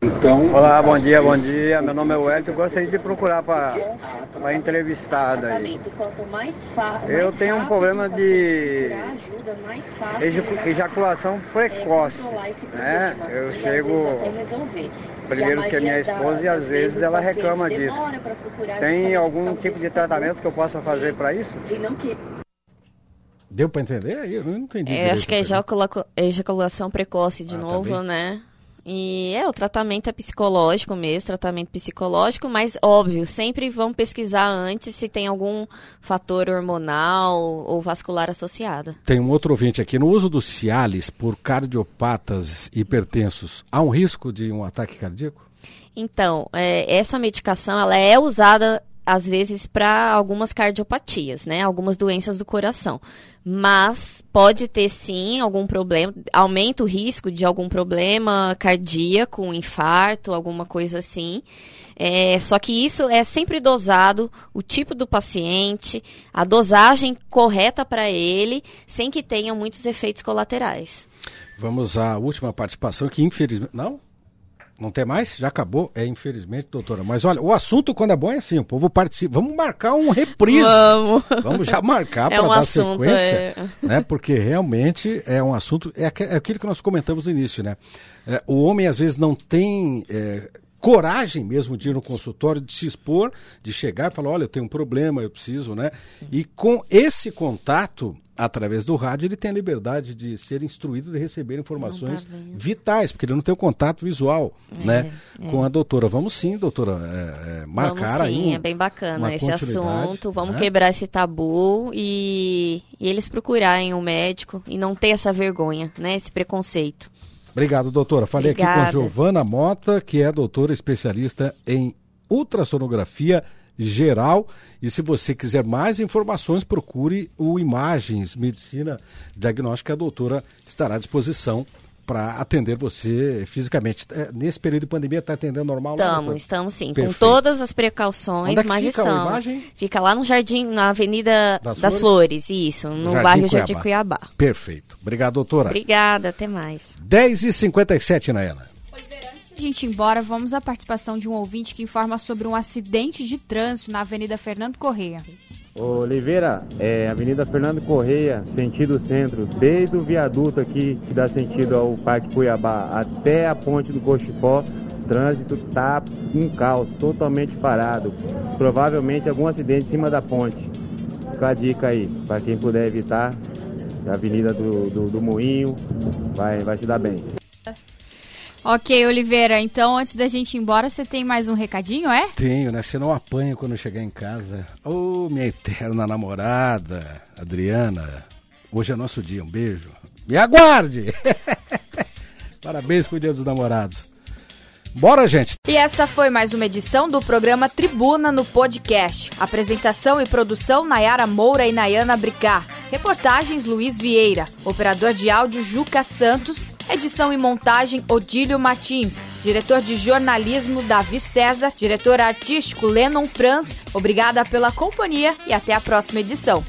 Então... Olá, bom dia, bom dia. Meu nome é Wellington. Eu gostaria de procurar para a entrevistada aí. Eu tenho um problema de ejaculação precoce. Né? Eu chego primeiro que a minha esposa e às vezes ela reclama disso. Tem algum tipo de tratamento que eu possa fazer para isso? Deu para entender? Eu não entendi. É, acho que é ejaculação precoce de ah, tá novo, né? E é, o tratamento é psicológico mesmo, tratamento psicológico, mas óbvio, sempre vão pesquisar antes se tem algum fator hormonal ou vascular associado. Tem um outro ouvinte aqui. No uso do Cialis por cardiopatas hipertensos, há um risco de um ataque cardíaco? Então, é, essa medicação ela é usada às vezes para algumas cardiopatias, né? Algumas doenças do coração. Mas pode ter sim algum problema, aumenta o risco de algum problema cardíaco, um infarto, alguma coisa assim. É, só que isso é sempre dosado, o tipo do paciente, a dosagem correta para ele, sem que tenha muitos efeitos colaterais. Vamos à última participação, que infelizmente. Não? Não tem mais? Já acabou? É, infelizmente, doutora. Mas olha, o assunto quando é bom é assim, o povo participa. Vamos marcar um reprise. Vamos. Vamos já marcar [LAUGHS] é para um dar assunto, sequência. É... Né? Porque realmente é um assunto. É, é aquilo que nós comentamos no início, né? É, o homem às vezes não tem. Coragem mesmo de ir no consultório, de se expor, de chegar e falar, olha, eu tenho um problema, eu preciso, né? E com esse contato, através do rádio, ele tem a liberdade de ser instruído, de receber informações tá vitais, porque ele não tem o contato visual, é, né? É. Com a doutora. Vamos sim, doutora, é, é marcar Vamos sim, aí. é bem bacana esse assunto. Vamos né? quebrar esse tabu e, e eles procurarem um médico e não ter essa vergonha, né? Esse preconceito. Obrigado, doutora. Falei Obrigada. aqui com Giovana Mota, que é doutora especialista em ultrassonografia geral. E se você quiser mais informações, procure o Imagens Medicina Diagnóstica. A doutora estará à disposição para atender você fisicamente. É, nesse período de pandemia está atendendo normal? Estamos, estamos sim, Perfeito. com todas as precauções, Onde é mas fica estamos. Imagem? Fica lá no Jardim, na Avenida das, das Flores? Flores? isso, no Jardim bairro Cuiabá. Jardim Cuiabá. Perfeito. Obrigado, doutora. Obrigada, até mais. 10h57, Nayana a gente ir embora, vamos à participação de um ouvinte que informa sobre um acidente de trânsito na Avenida Fernando Correia. Oliveira, é Avenida Fernando Correia, sentido centro, desde o viaduto aqui que dá sentido ao Parque Cuiabá até a ponte do Cochipó, trânsito tá um caos, totalmente parado. Provavelmente algum acidente em cima da ponte. Fica a dica aí, para quem puder evitar, a Avenida do, do, do Moinho, vai, vai se dar bem. Ok, Oliveira, então antes da gente ir embora, você tem mais um recadinho, é? Tenho, né? Você não apanha quando chegar em casa. Ô, oh, minha eterna namorada, Adriana. Hoje é nosso dia, um beijo. Me aguarde! [LAUGHS] Parabéns pro Dia dos Namorados. Bora, gente! E essa foi mais uma edição do programa Tribuna no Podcast. Apresentação e produção Nayara Moura e Nayana Bricar. Reportagens Luiz Vieira. Operador de áudio Juca Santos. Edição e montagem Odílio Martins. Diretor de jornalismo Davi César. Diretor artístico Lennon Franz. Obrigada pela companhia e até a próxima edição.